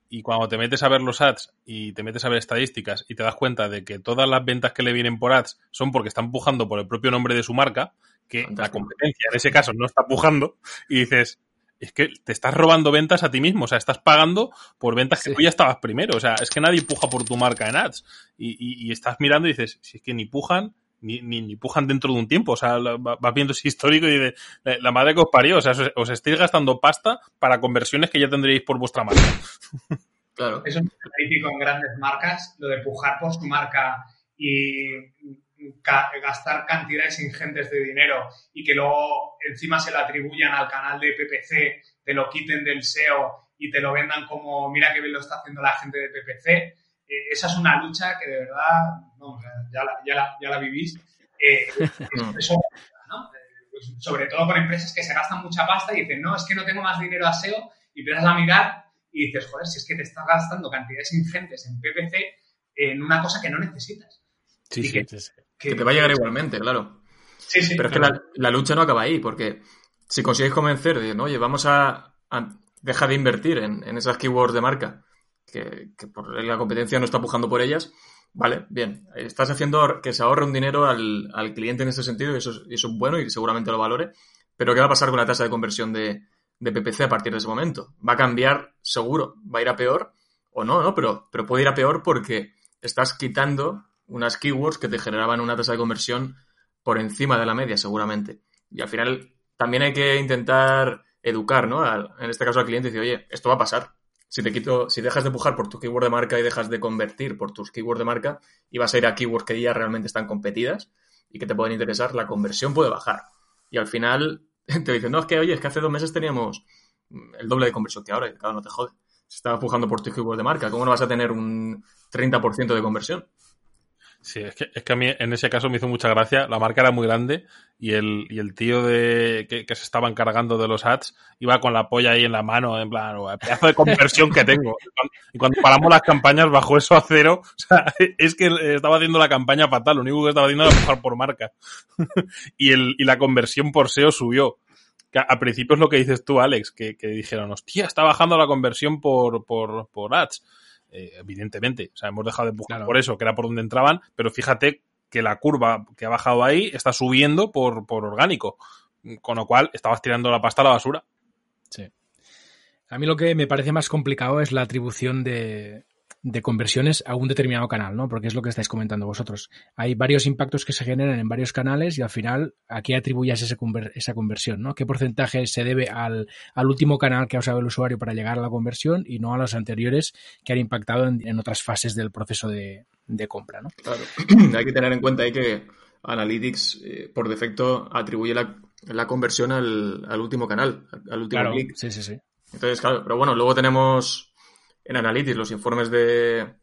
Y cuando te metes a ver los ads y te metes a ver estadísticas y te das cuenta de que todas las ventas que le vienen por ads son porque están pujando por el propio nombre de su marca, que la competencia en ese caso no está pujando, y dices, es que te estás robando ventas a ti mismo, o sea, estás pagando por ventas que tú ya estabas primero, o sea, es que nadie puja por tu marca en ads, y, y, estás mirando y dices, si es que ni pujan, ni, ni, ni, pujan dentro de un tiempo. O sea, vas viendo ese histórico y de la madre que os parió. O sea, os, os, estáis gastando pasta para conversiones que ya tendréis por vuestra marca. Claro. Eso es típico en grandes marcas, lo de pujar por su marca y gastar cantidades ingentes de dinero y que luego encima se lo atribuyan al canal de PPC, te lo quiten del SEO y te lo vendan como mira qué bien lo está haciendo la gente de PPC. Eh, esa es una lucha que de verdad, no, ya, la, ya, la, ya, la, vivís. Eh, eso, ¿no? pues sobre todo con empresas que se gastan mucha pasta y dicen, no, es que no tengo más dinero a SEO y empiezas a mirar y dices, joder, si es que te estás gastando cantidades ingentes en PPC en una cosa que no necesitas. Sí, sí, que, sí, que, te va a llegar igualmente, claro. Sí, sí. Pero es que la, la, lucha no acaba ahí, porque si consigues convencer de, ¿no? oye, vamos a, a dejar de invertir en, en, esas keywords de marca, que, por la competencia no está pujando por ellas, vale, bien. Estás haciendo que se ahorre un dinero al, al cliente en ese sentido y eso, y eso es bueno y seguramente lo valore. Pero ¿qué va a pasar con la tasa de conversión de, de PPC a partir de ese momento. Va a cambiar seguro, va a ir a peor o no, ¿no? Pero, pero puede ir a peor porque estás quitando unas keywords que te generaban una tasa de conversión por encima de la media, seguramente. Y al final también hay que intentar educar, ¿no? Al, en este caso al cliente y decir, oye, esto va a pasar. Si te quito, si dejas de pujar por tu keyword de marca y dejas de convertir por tus keywords de marca y vas a ir a keywords que ya realmente están competidas y que te pueden interesar, la conversión puede bajar. Y al final te dicen, no, es que, oye, es que hace dos meses teníamos el doble de conversión que ahora, y cada no te jode. Se estaba empujando por tu keyword de marca, ¿cómo no vas a tener un 30% de conversión? Sí, es que, es que a mí en ese caso me hizo mucha gracia. La marca era muy grande y el, y el tío de que, se estaba encargando de los ads iba con la polla ahí en la mano, en plan, el pedazo de conversión que tengo. Y cuando, y cuando, paramos las campañas bajó eso a cero. O sea, es que estaba haciendo la campaña fatal. Lo único que estaba haciendo era bajar por marca. y, el, y la conversión por SEO subió. Que a, a principio es lo que dices tú, Alex, que, que dijeron, hostia, está bajando la conversión por, por, por ads. Eh, evidentemente. O sea, hemos dejado de buscar claro. por eso, que era por donde entraban, pero fíjate que la curva que ha bajado ahí está subiendo por, por orgánico. Con lo cual, estabas tirando la pasta a la basura. Sí. A mí lo que me parece más complicado es la atribución de, de conversiones a un determinado canal, ¿no? Porque es lo que estáis comentando vosotros. Hay varios impactos que se generan en varios canales y al final, ¿a qué conver esa conversión, ¿no? ¿Qué porcentaje se debe al, al, último canal que ha usado el usuario para llegar a la conversión y no a los anteriores que han impactado en, en otras fases del proceso de, de, compra, ¿no? Claro. Hay que tener en cuenta ahí que Analytics, eh, por defecto, atribuye la, la conversión al, al, último canal, al último claro. clic. Sí, sí, sí. Entonces, claro, pero bueno, luego tenemos en Analytics los informes de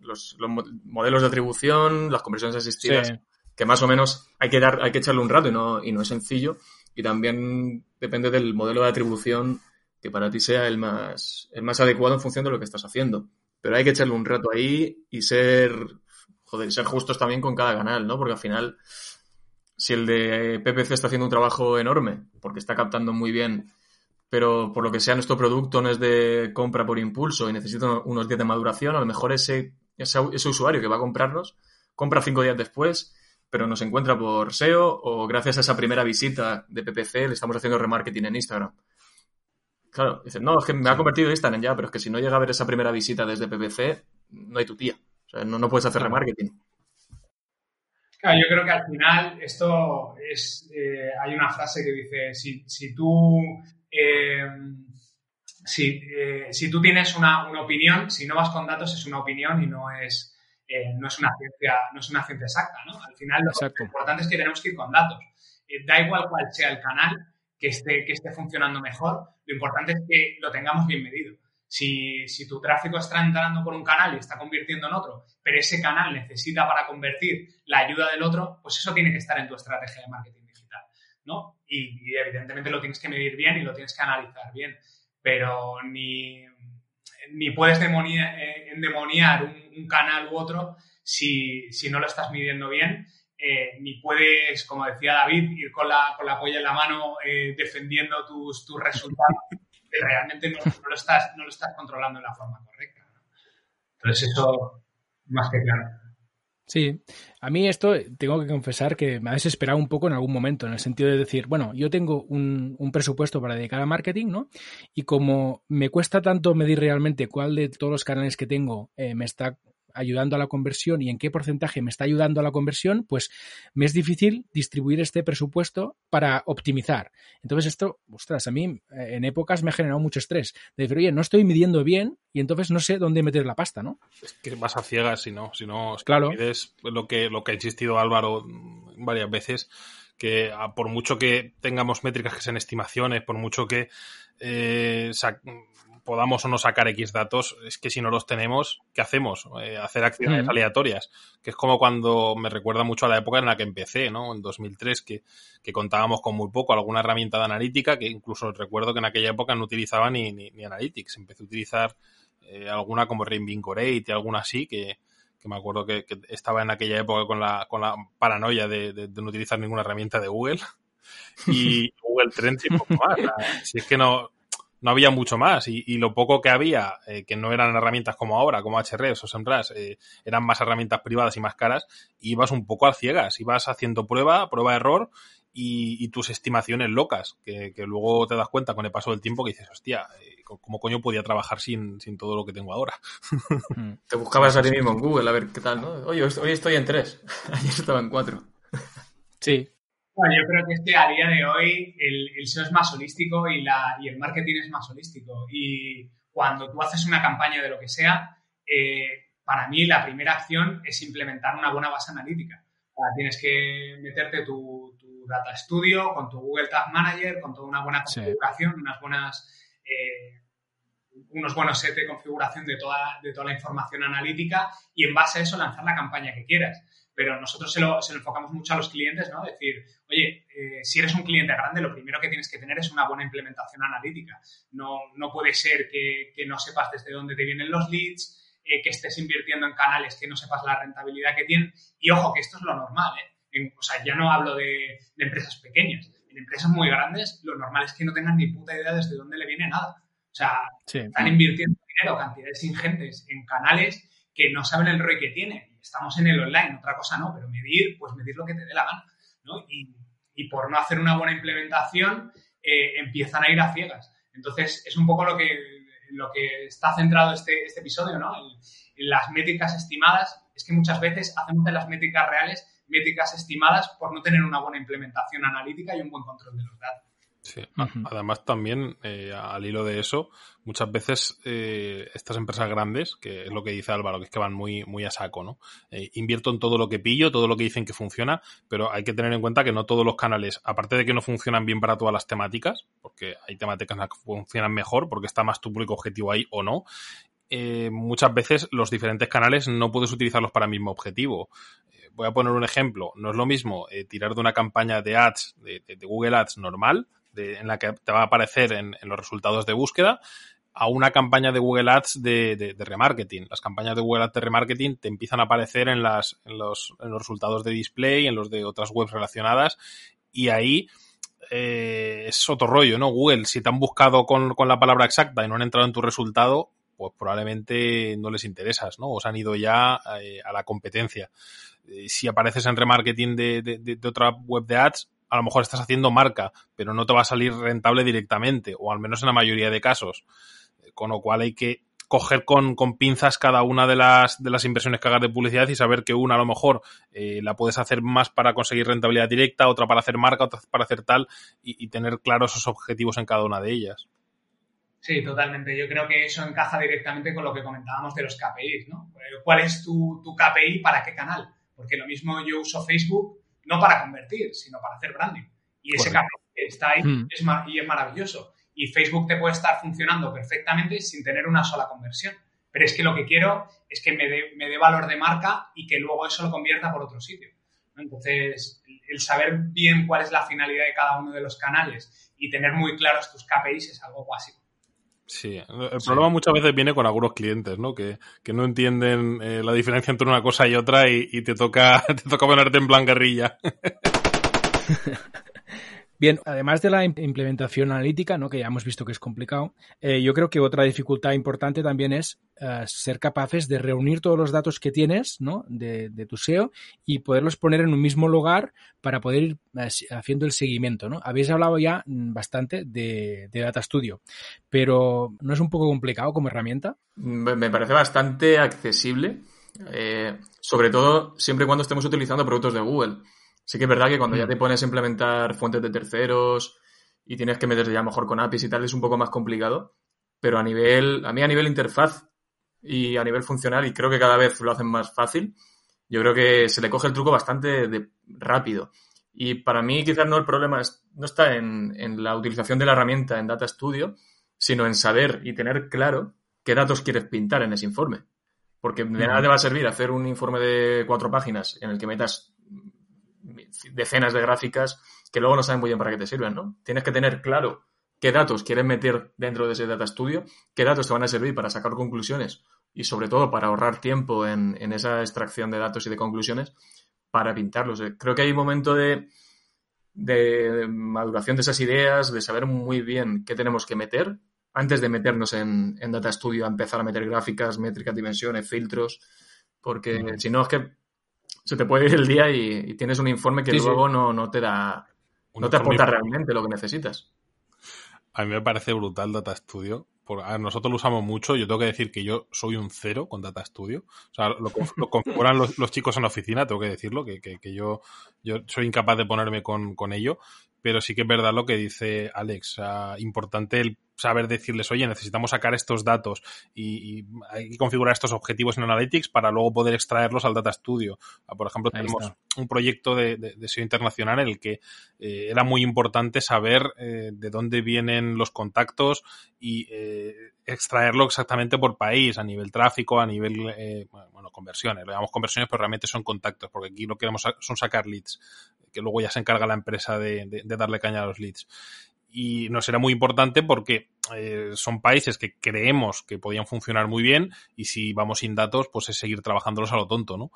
los, los, modelos de atribución, las conversiones asistidas, sí. que más o menos hay que dar, hay que echarle un rato y no, y no es sencillo. Y también depende del modelo de atribución que para ti sea el más, el más adecuado en función de lo que estás haciendo. Pero hay que echarle un rato ahí y ser, joder, ser justos también con cada canal, ¿no? Porque al final, si el de PPC está haciendo un trabajo enorme, porque está captando muy bien pero por lo que sea nuestro producto no es de compra por impulso y necesita unos días de maduración, a lo mejor ese, ese, ese usuario que va a comprarnos compra cinco días después pero nos encuentra por SEO o gracias a esa primera visita de PPC le estamos haciendo remarketing en Instagram. Claro, dicen, no, es que me ha convertido Instagram ya, pero es que si no llega a ver esa primera visita desde PPC, no hay tu tía. O sea, no, no puedes hacer remarketing. Claro, yo creo que al final esto es. Eh, hay una frase que dice: si, si tú. Eh, si, eh, si, tú tienes una, una, opinión, si no vas con datos, es una opinión y no es, no es, una, ciencia, no es una ciencia exacta. ¿no? Al final, lo, importante es que tenemos que ir con datos. da igual cuál sea el canal que esté, que esté funcionando mejor, lo importante es que lo tengamos bien medido. Si, si, tu tráfico está entrando por un canal y está convirtiendo en otro, pero ese canal necesita para convertir la ayuda del otro, pues eso tiene que estar en tu estrategia de marketing Y, evidentemente lo tienes que medir bien y lo tienes que analizar bien, pero ni, ni puedes eh, endemoniar un, canal u otro si, si no lo estás midiendo bien eh, ni puedes, como decía David, ir con la, con la polla en la mano eh, defendiendo tus, tus resultados, realmente no, lo estás, no lo estás controlando de la forma correcta. Entonces, eso, más que claro. Sí, a mí esto tengo que confesar que me ha desesperado un poco en algún momento, en el sentido de decir, bueno, yo tengo un, un, presupuesto para dedicar a marketing, ¿no? Y como me cuesta tanto medir realmente cuál de todos los canales que tengo eh, me está ayudando a la conversión y en qué porcentaje me está ayudando a la conversión, pues me es difícil distribuir este presupuesto para optimizar. Entonces esto, ostras, a mí eh, en épocas me ha generado mucho estrés. De decir, oye, no estoy midiendo bien y entonces no sé dónde meter la pasta, ¿no? Es que vas a ciegas si no, si no, claro. mides lo que, lo que ha insistido Álvaro varias veces, que por mucho que tengamos métricas que sean estimaciones, por mucho que eh, podamos o no sacar X datos, es que si no los tenemos, ¿qué hacemos? Eh, hacer acciones aleatorias, que es como cuando me recuerda mucho a la época en la que empecé, ¿no? En 2003, que, que contábamos con muy poco, alguna herramienta de analítica, que incluso recuerdo que en aquella época no utilizaba ni, ni, Analytics, empecé a utilizar eh, alguna como Reinvincorate y alguna así, que, que me acuerdo que, que, estaba en aquella época con la, con la paranoia de, de, de no utilizar ninguna herramienta de Google y Google Trends y poco más. Si es que no, no había mucho más y, y lo poco que había, eh, que no eran herramientas como ahora, como HRS o SEMrush, eh, eran más herramientas privadas y más caras, ibas un poco al ciegas, ibas haciendo prueba, prueba-error y, y, tus estimaciones locas, que, que, luego te das cuenta con el paso del tiempo que dices, hostia, eh, ¿cómo coño podía trabajar sin, sin todo lo que tengo ahora? Hmm. te buscabas a ti mismo en Google a ver qué tal, ¿no? Oye, hoy estoy en tres, ayer estaba en cuatro. sí, bueno, yo creo que a día de hoy el, el SEO es más holístico y, la, y, el marketing es más holístico. Y cuando tú haces una campaña de lo que sea, eh, para mí la primera acción es implementar una buena base analítica. O sea, tienes que meterte tu, tu, Data Studio con tu Google Tag Manager, con toda una buena configuración, sí. unas buenas, eh, unos buenos sets de configuración de toda, de toda la información analítica y en base a eso lanzar la campaña que quieras pero nosotros se lo, se lo, enfocamos mucho a los clientes, ¿no? Decir, oye, eh, si eres un cliente grande, lo primero que tienes que tener es una buena implementación analítica. No, no puede ser que, que, no sepas desde dónde te vienen los leads, eh, que estés invirtiendo en canales que no sepas la rentabilidad que tienen. Y ojo, que esto es lo normal, ¿eh? En, o sea, ya no hablo de, de, empresas pequeñas. En empresas muy grandes, lo normal es que no tengan ni puta idea desde dónde le viene nada. O sea, sí. están invirtiendo dinero, cantidades ingentes en canales que no saben el ROI que tienen estamos en el online, otra cosa no, pero medir, pues medir lo que te dé la gana, ¿no? Y, por no hacer una buena implementación, eh, empiezan a ir a ciegas. Entonces, es un poco lo que, lo que está centrado este, este episodio, ¿no? Las métricas estimadas, es que muchas veces hacemos de las métricas reales métricas estimadas por no tener una buena implementación analítica y un buen control de los datos. Sí. Uh -huh. Además, también, eh, al hilo de eso, muchas veces eh, estas empresas grandes, que es lo que dice Álvaro, que es que van muy, muy a saco, ¿no? Eh, invierto en todo lo que pillo, todo lo que dicen que funciona, pero hay que tener en cuenta que no todos los canales, aparte de que no funcionan bien para todas las temáticas, porque hay temáticas que funcionan mejor, porque está más tu público objetivo ahí o no, eh, muchas veces los diferentes canales no puedes utilizarlos para el mismo objetivo. Eh, voy a poner un ejemplo. No es lo mismo eh, tirar de una campaña de ads, de Google Ads normal, en la que te va a aparecer en, los resultados de búsqueda, a una campaña de Google Ads de, remarketing. Las campañas de Google Ads de remarketing te empiezan a aparecer en, los, en los resultados de display, en los de otras webs relacionadas, y ahí eh, es otro rollo, ¿no? Google, si te han buscado con, con, la palabra exacta y no han entrado en tu resultado, pues probablemente no les interesas, ¿no? O se han ido ya eh, a la competencia. Eh, si apareces en remarketing de, de, otra web de ads, a lo mejor estás haciendo marca, pero no te va a salir rentable directamente, o al menos en la mayoría de casos. Con lo cual hay que coger con, con, pinzas cada una de las, de las inversiones que hagas de publicidad y saber que una a lo mejor eh, la puedes hacer más para conseguir rentabilidad directa, otra para hacer marca, otra para hacer tal, y, y tener claros esos objetivos en cada una de ellas. Sí, totalmente. Yo creo que eso encaja directamente con lo que comentábamos de los KPIs, ¿no? ¿Cuál es tu, tu KPI para qué canal? Porque lo mismo yo uso Facebook no para convertir, sino para hacer branding. Y ese KPI está ahí mm. es y es maravilloso. Y Facebook te puede estar funcionando perfectamente sin tener una sola conversión. Pero es que lo que quiero es que me dé, me dé valor de marca y que luego eso lo convierta por otro sitio. Entonces, el saber bien cuál es la finalidad de cada uno de los canales y tener muy claros tus KPIs es algo básico. Sí, el problema muchas veces viene con algunos clientes, ¿no? Que, que no entienden eh, la diferencia entre una cosa y otra y, y, te toca te toca ponerte en plan guerrilla. Bien, además de la implementación analítica, ¿no? que ya hemos visto que es complicado, eh, yo creo que otra dificultad importante también es uh, ser capaces de reunir todos los datos que tienes ¿no? de, de, tu SEO y poderlos poner en un mismo lugar para poder ir uh, haciendo el seguimiento. ¿no? Habéis hablado ya mm, bastante de, de, Data Studio, pero ¿no es un poco complicado como herramienta? Me parece bastante accesible, eh, sobre todo siempre y cuando estemos utilizando productos de Google. Sí que es verdad que cuando ya mm. te pones a implementar fuentes de terceros y tienes que meterte ya mejor con APIs y tal, es un poco más complicado. Pero a nivel, a mí a nivel interfaz y a nivel funcional, y creo que cada vez lo hacen más fácil, yo creo que se le coge el truco bastante de, rápido. Y para mí quizás no el problema es, no está en, en, la utilización de la herramienta en Data Studio, sino en saber y tener claro qué datos quieres pintar en ese informe. Porque de nada te va a servir hacer un informe de cuatro páginas en el que metas decenas de gráficas que luego no saben muy bien para qué te sirven, ¿no? Tienes que tener claro qué datos quieres meter dentro de ese Data Studio, qué datos te van a servir para sacar conclusiones y sobre todo para ahorrar tiempo en, en esa extracción de datos y de conclusiones para pintarlos. Creo que hay un momento de, de maduración de esas ideas, de saber muy bien qué tenemos que meter antes de meternos en, en Data Studio a empezar a meter gráficas, métricas, dimensiones, filtros, porque si no es que se te puede ir el día y, y tienes un informe que sí, luego sí. No, no, te da, un no te aporta realmente lo que necesitas. A mí me parece brutal Data Studio. Por, a nosotros lo usamos mucho. Yo tengo que decir que yo soy un cero con Data Studio. O sea, lo, lo configuran los, los, chicos en la oficina, tengo que decirlo, que, que, que yo, yo soy incapaz de ponerme con, con ello. Pero sí que es verdad lo que dice Alex. Uh, importante el saber decirles, oye, necesitamos sacar estos datos y, y, hay que configurar estos objetivos en Analytics para luego poder extraerlos al Data Studio. Ah, por ejemplo, Ahí tenemos está. un proyecto de, de, de, SEO internacional en el que eh, era muy importante saber eh, de dónde vienen los contactos y eh, extraerlo exactamente por país, a nivel tráfico, a nivel, eh, bueno, conversiones. Lo llamamos conversiones, pero realmente son contactos, porque aquí lo que queremos son sacar leads, que luego ya se encarga la empresa de, de darle caña a los leads y nos era muy importante porque eh, son países que creemos que podían funcionar muy bien y si vamos sin datos, pues es seguir trabajándolos a lo tonto, ¿no?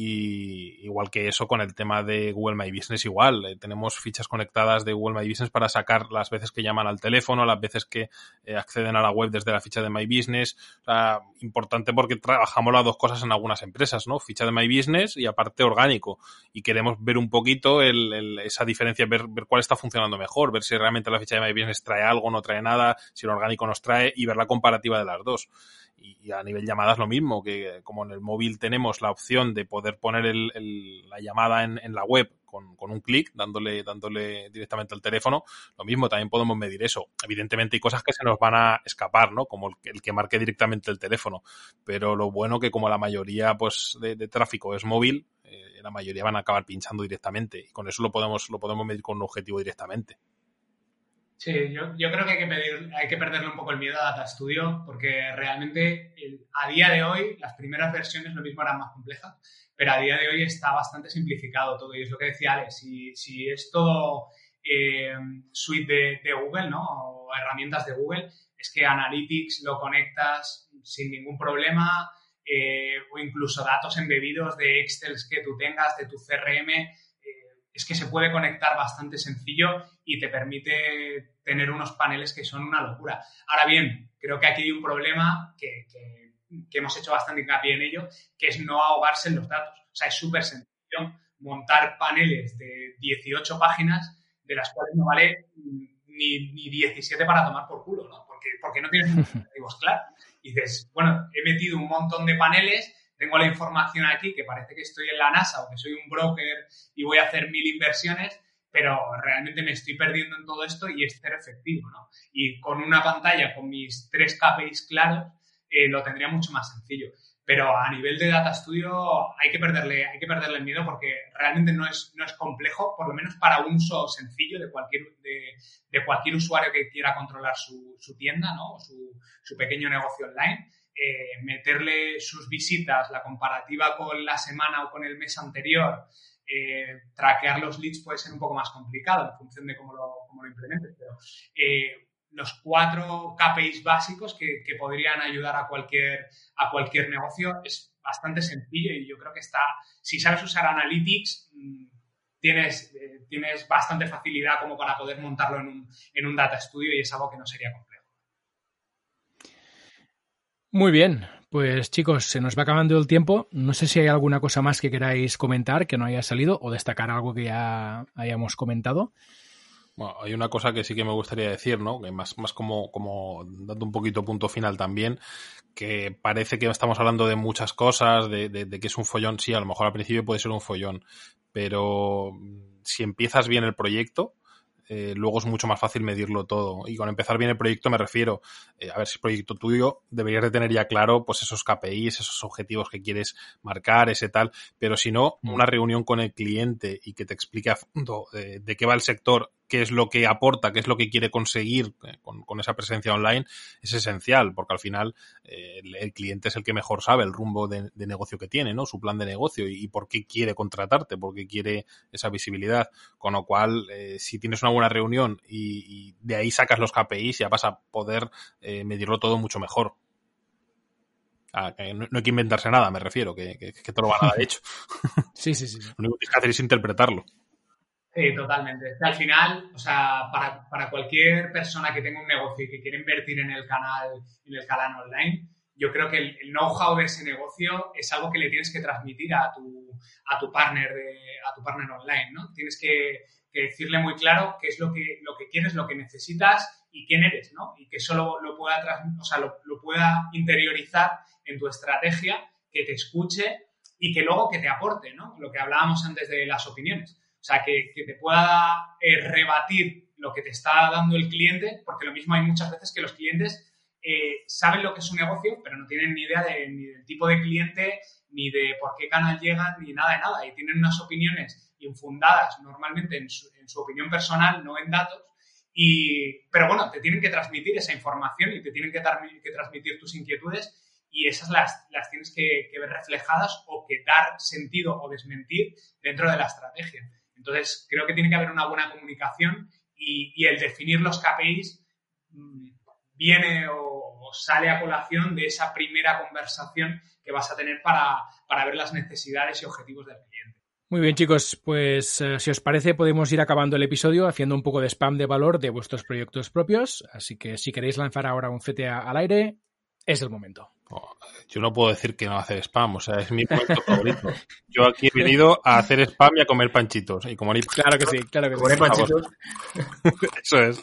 Y igual que eso con el tema de Google My Business, igual. Eh, tenemos fichas conectadas de Google My Business para sacar las veces que llaman al teléfono, las veces que eh, acceden a la web desde la ficha de My Business. O sea, importante porque trabajamos las dos cosas en algunas empresas, ¿no? Ficha de My Business y aparte orgánico. Y queremos ver un poquito el, el, esa diferencia, ver, ver cuál está funcionando mejor, ver si realmente la ficha de My Business trae algo, no trae nada, si el orgánico nos trae y ver la comparativa de las dos y, a nivel llamadas lo mismo, que como en el móvil tenemos la opción de poder poner el, el, la llamada en, en, la web con, con un clic, dándole, dándole directamente al teléfono, lo mismo, también podemos medir eso. Evidentemente hay cosas que se nos van a escapar, ¿no? Como el, el que marque directamente el teléfono, pero lo bueno que como la mayoría pues de, de tráfico es móvil, eh, la mayoría van a acabar pinchando directamente y con eso lo podemos, lo podemos medir con un objetivo directamente. Sí, yo, yo creo que hay que, pedir, hay que perderle un poco el miedo a Data Studio porque realmente a día de hoy las primeras versiones lo mismo eran más complejas, pero a día de hoy está bastante simplificado todo y es lo que decía Alex, si, si es todo eh, suite de, Google, ¿no? O herramientas de Google, es que Analytics lo conectas sin ningún problema eh, o incluso datos embebidos de Excel que tú tengas, de tu CRM, es que se puede conectar bastante sencillo y te permite tener unos paneles que son una locura. Ahora bien, creo que aquí hay un problema que, hemos hecho bastante hincapié en ello, que es no ahogarse en los datos. O sea, es súper sencillo montar paneles de 18 páginas de las cuales no vale ni, ni 17 para tomar por culo, ¿no? Porque, porque no tienes objetivos claros. Y dices, bueno, he metido un montón de paneles tengo la información aquí que parece que estoy en la NASA o que soy un broker y voy a hacer mil inversiones, pero realmente me estoy perdiendo en todo esto y es ser efectivo, ¿no? Y con una pantalla con mis tres KPIs claros, eh, lo tendría mucho más sencillo. Pero a nivel de Data Studio hay que perderle, hay que perderle el miedo porque realmente no es, no es complejo, por lo menos para un uso sencillo de cualquier, de, cualquier usuario que quiera controlar su, su tienda, ¿no? Su, su pequeño negocio online. Eh, meterle sus visitas, la comparativa con la semana o con el mes anterior, eh, traquear los leads puede ser un poco más complicado en función de cómo lo, cómo lo implementes, pero eh, los cuatro KPIs básicos que, podrían ayudar a cualquier, a cualquier negocio es bastante sencillo y yo creo que está, si sabes usar Analytics, mm, tienes, tienes bastante facilidad como para poder montarlo en un, en un data studio y es algo que no sería complejo. Muy bien, pues chicos, se nos va acabando el tiempo. No sé si hay alguna cosa más que queráis comentar que no haya salido o destacar algo que ya hayamos comentado. Bueno, hay una cosa que sí que me gustaría decir, ¿no? Que más, más como, como dando un poquito punto final también, que parece que estamos hablando de muchas cosas, de, de que es un follón. Sí, a lo mejor al principio puede ser un follón, pero si empiezas bien el proyecto, eh, luego es mucho más fácil medirlo todo. Y con empezar bien el proyecto me refiero, eh, a ver si el proyecto tuyo deberías de tener ya claro pues esos KPIs, esos objetivos que quieres marcar, ese tal, pero si no, mm. una reunión con el cliente y que te explique a fondo eh, de qué va el sector qué es lo que aporta, qué es lo que quiere conseguir eh, con, esa presencia online, es esencial, porque al final eh, el, cliente es el que mejor sabe el rumbo de, negocio que tiene, ¿no? Su plan de negocio y, por qué quiere contratarte, por qué quiere esa visibilidad. Con lo cual, eh, si tienes una buena reunión y, de ahí sacas los KPIs, ya vas a poder medirlo todo mucho mejor. Ah, no, hay que inventarse nada, me refiero, que, que, que te lo van a dar hecho. Sí, sí, sí. lo único que tienes que hacer es interpretarlo. Sí, totalmente. Al final, o sea, para, para, cualquier persona que tenga un negocio y que quiera invertir en el canal, en el canal online, yo creo que el, know-how de ese negocio es algo que le tienes que transmitir a tu, a tu partner a tu partner online, ¿no? Tienes que, decirle muy claro qué es lo que, lo que quieres, lo que necesitas y quién eres, ¿no? Y que eso lo, pueda, o sea, lo, lo pueda interiorizar en tu estrategia, que te escuche y que luego que te aporte, ¿no? Lo que hablábamos antes de las opiniones sea, que, te pueda eh, rebatir lo que te está dando el cliente, porque lo mismo hay muchas veces que los clientes eh, saben lo que es un negocio, pero no tienen ni idea de, ni del tipo de cliente, ni de por qué canal llegan, ni nada de nada. Y tienen unas opiniones infundadas normalmente en su, opinión personal, no en datos. Y, pero bueno, te tienen que transmitir esa información y te tienen que, que transmitir tus inquietudes y esas las, las tienes que, que, ver reflejadas o que dar sentido o desmentir dentro de la estrategia. Entonces, creo que tiene que haber una buena comunicación y, el definir los KPIs mm, viene o, sale a colación de esa primera conversación que vas a tener para, ver las necesidades y objetivos del cliente. Muy bien, chicos, pues eh, si os parece podemos ir acabando el episodio haciendo un poco de spam de valor de vuestros proyectos propios, así que si queréis lanzar ahora un CTA al aire, es el momento. Yo no puedo decir que no hacer spam, o sea, es mi momento favorito. Yo aquí he venido a hacer spam y a comer panchitos. Y como claro que sí, claro que sí. panchitos. Eso es.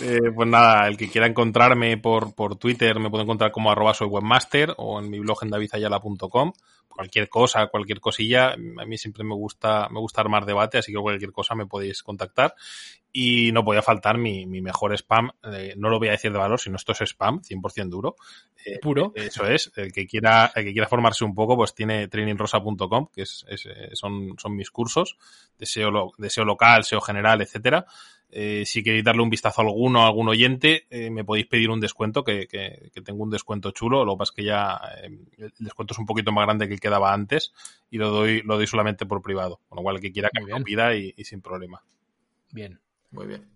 Eh, pues nada, el que quiera encontrarme por, por Twitter me puede encontrar como arroba soy webmaster o en mi blog en davidayala.com cualquier cosa, cualquier cosilla, a mí siempre me gusta, me gusta armar debate, así que cualquier cosa me podéis contactar. Y no podía faltar mi, mi mejor spam, eh, no lo voy a decir de valor, sino esto es spam, 100% duro. Eh, Puro. Eso es, el que quiera, el que quiera formarse un poco, pues tiene trainingrosa.com, que es, es, eh, son, son mis cursos de SEO, de SEO local, SEO general, etcétera. Eh, si queréis darle un vistazo a alguno, a algún oyente, eh, me podéis pedir un descuento, que, que, que, tengo un descuento chulo. Lo que pasa es que ya eh, el descuento es un poquito más grande que el que daba antes y lo doy, lo doy solamente por privado. Con lo cual, el que quiera que me lo pida y, sin problema. Bien. Muy bien.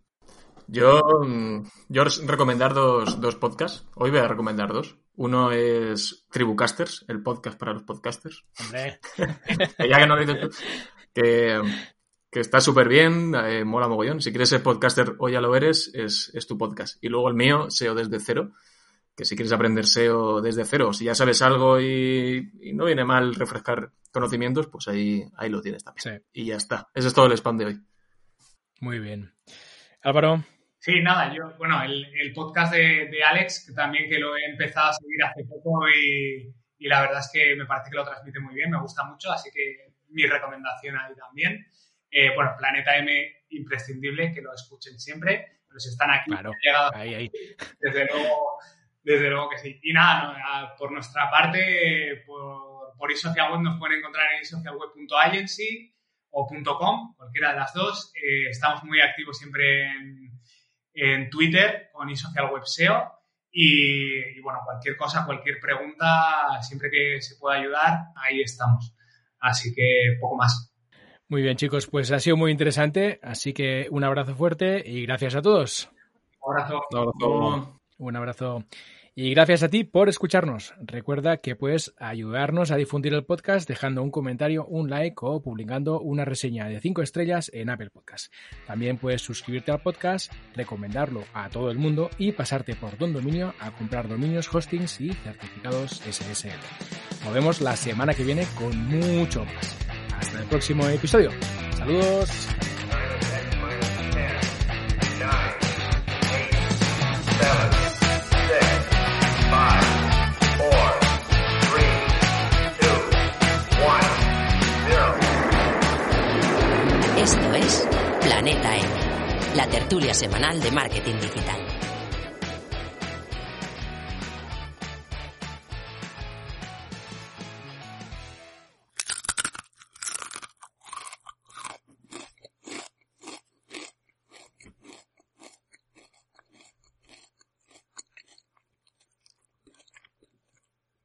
Yo, mm, yo recomendar dos, dos podcasts. Hoy voy a recomendar dos. Uno es Tribucasters, el podcast para los podcasters. Hombre. ya que no lo dices tú. Que que está súper bien, eh, mola mogollón. Si quieres ser podcaster o ya lo eres, es, es, tu podcast. Y luego el mío, SEO desde cero, que si quieres aprender SEO desde cero, si ya sabes algo y, y no viene mal refrescar conocimientos, pues ahí, ahí lo tienes también. Y ya está. Ese es todo el spam de hoy. Muy bien. Álvaro. Sí, nada, yo, bueno, el, el podcast de, de, Alex, que también que lo he empezado a seguir hace poco y, y, la verdad es que me parece que lo transmite muy bien, me gusta mucho, así que mi recomendación ahí también. Eh, bueno, Planeta M, imprescindible, que lo escuchen siempre, pero si están aquí, claro, llegado, ahí, ahí. Desde, luego, desde luego que sí. Y nada, no, por nuestra parte, por, por eSocialWeb nos pueden encontrar en eSocialWeb.agency o .com, cualquiera de las dos. Eh, estamos muy activos siempre en, en Twitter con eSocialWebSeo y, y, bueno, cualquier cosa, cualquier pregunta, siempre que se pueda ayudar, ahí estamos. Así que poco más. Muy bien, chicos, pues ha sido muy interesante, así que un abrazo fuerte y gracias a todos. Un abrazo. Un abrazo. Un abrazo. Y gracias a ti por escucharnos. Recuerda que puedes ayudarnos a difundir el podcast dejando un comentario, un like o publicando una reseña de 5 estrellas en Apple Podcast. También puedes suscribirte al podcast, recomendarlo a todo el mundo y pasarte por Don Dominio a comprar dominios, hostings y certificados SSL. Nos vemos la semana que viene con mucho más. Hasta el próximo episodio. Saludos. Planeta M, la tertulia semanal de marketing digital.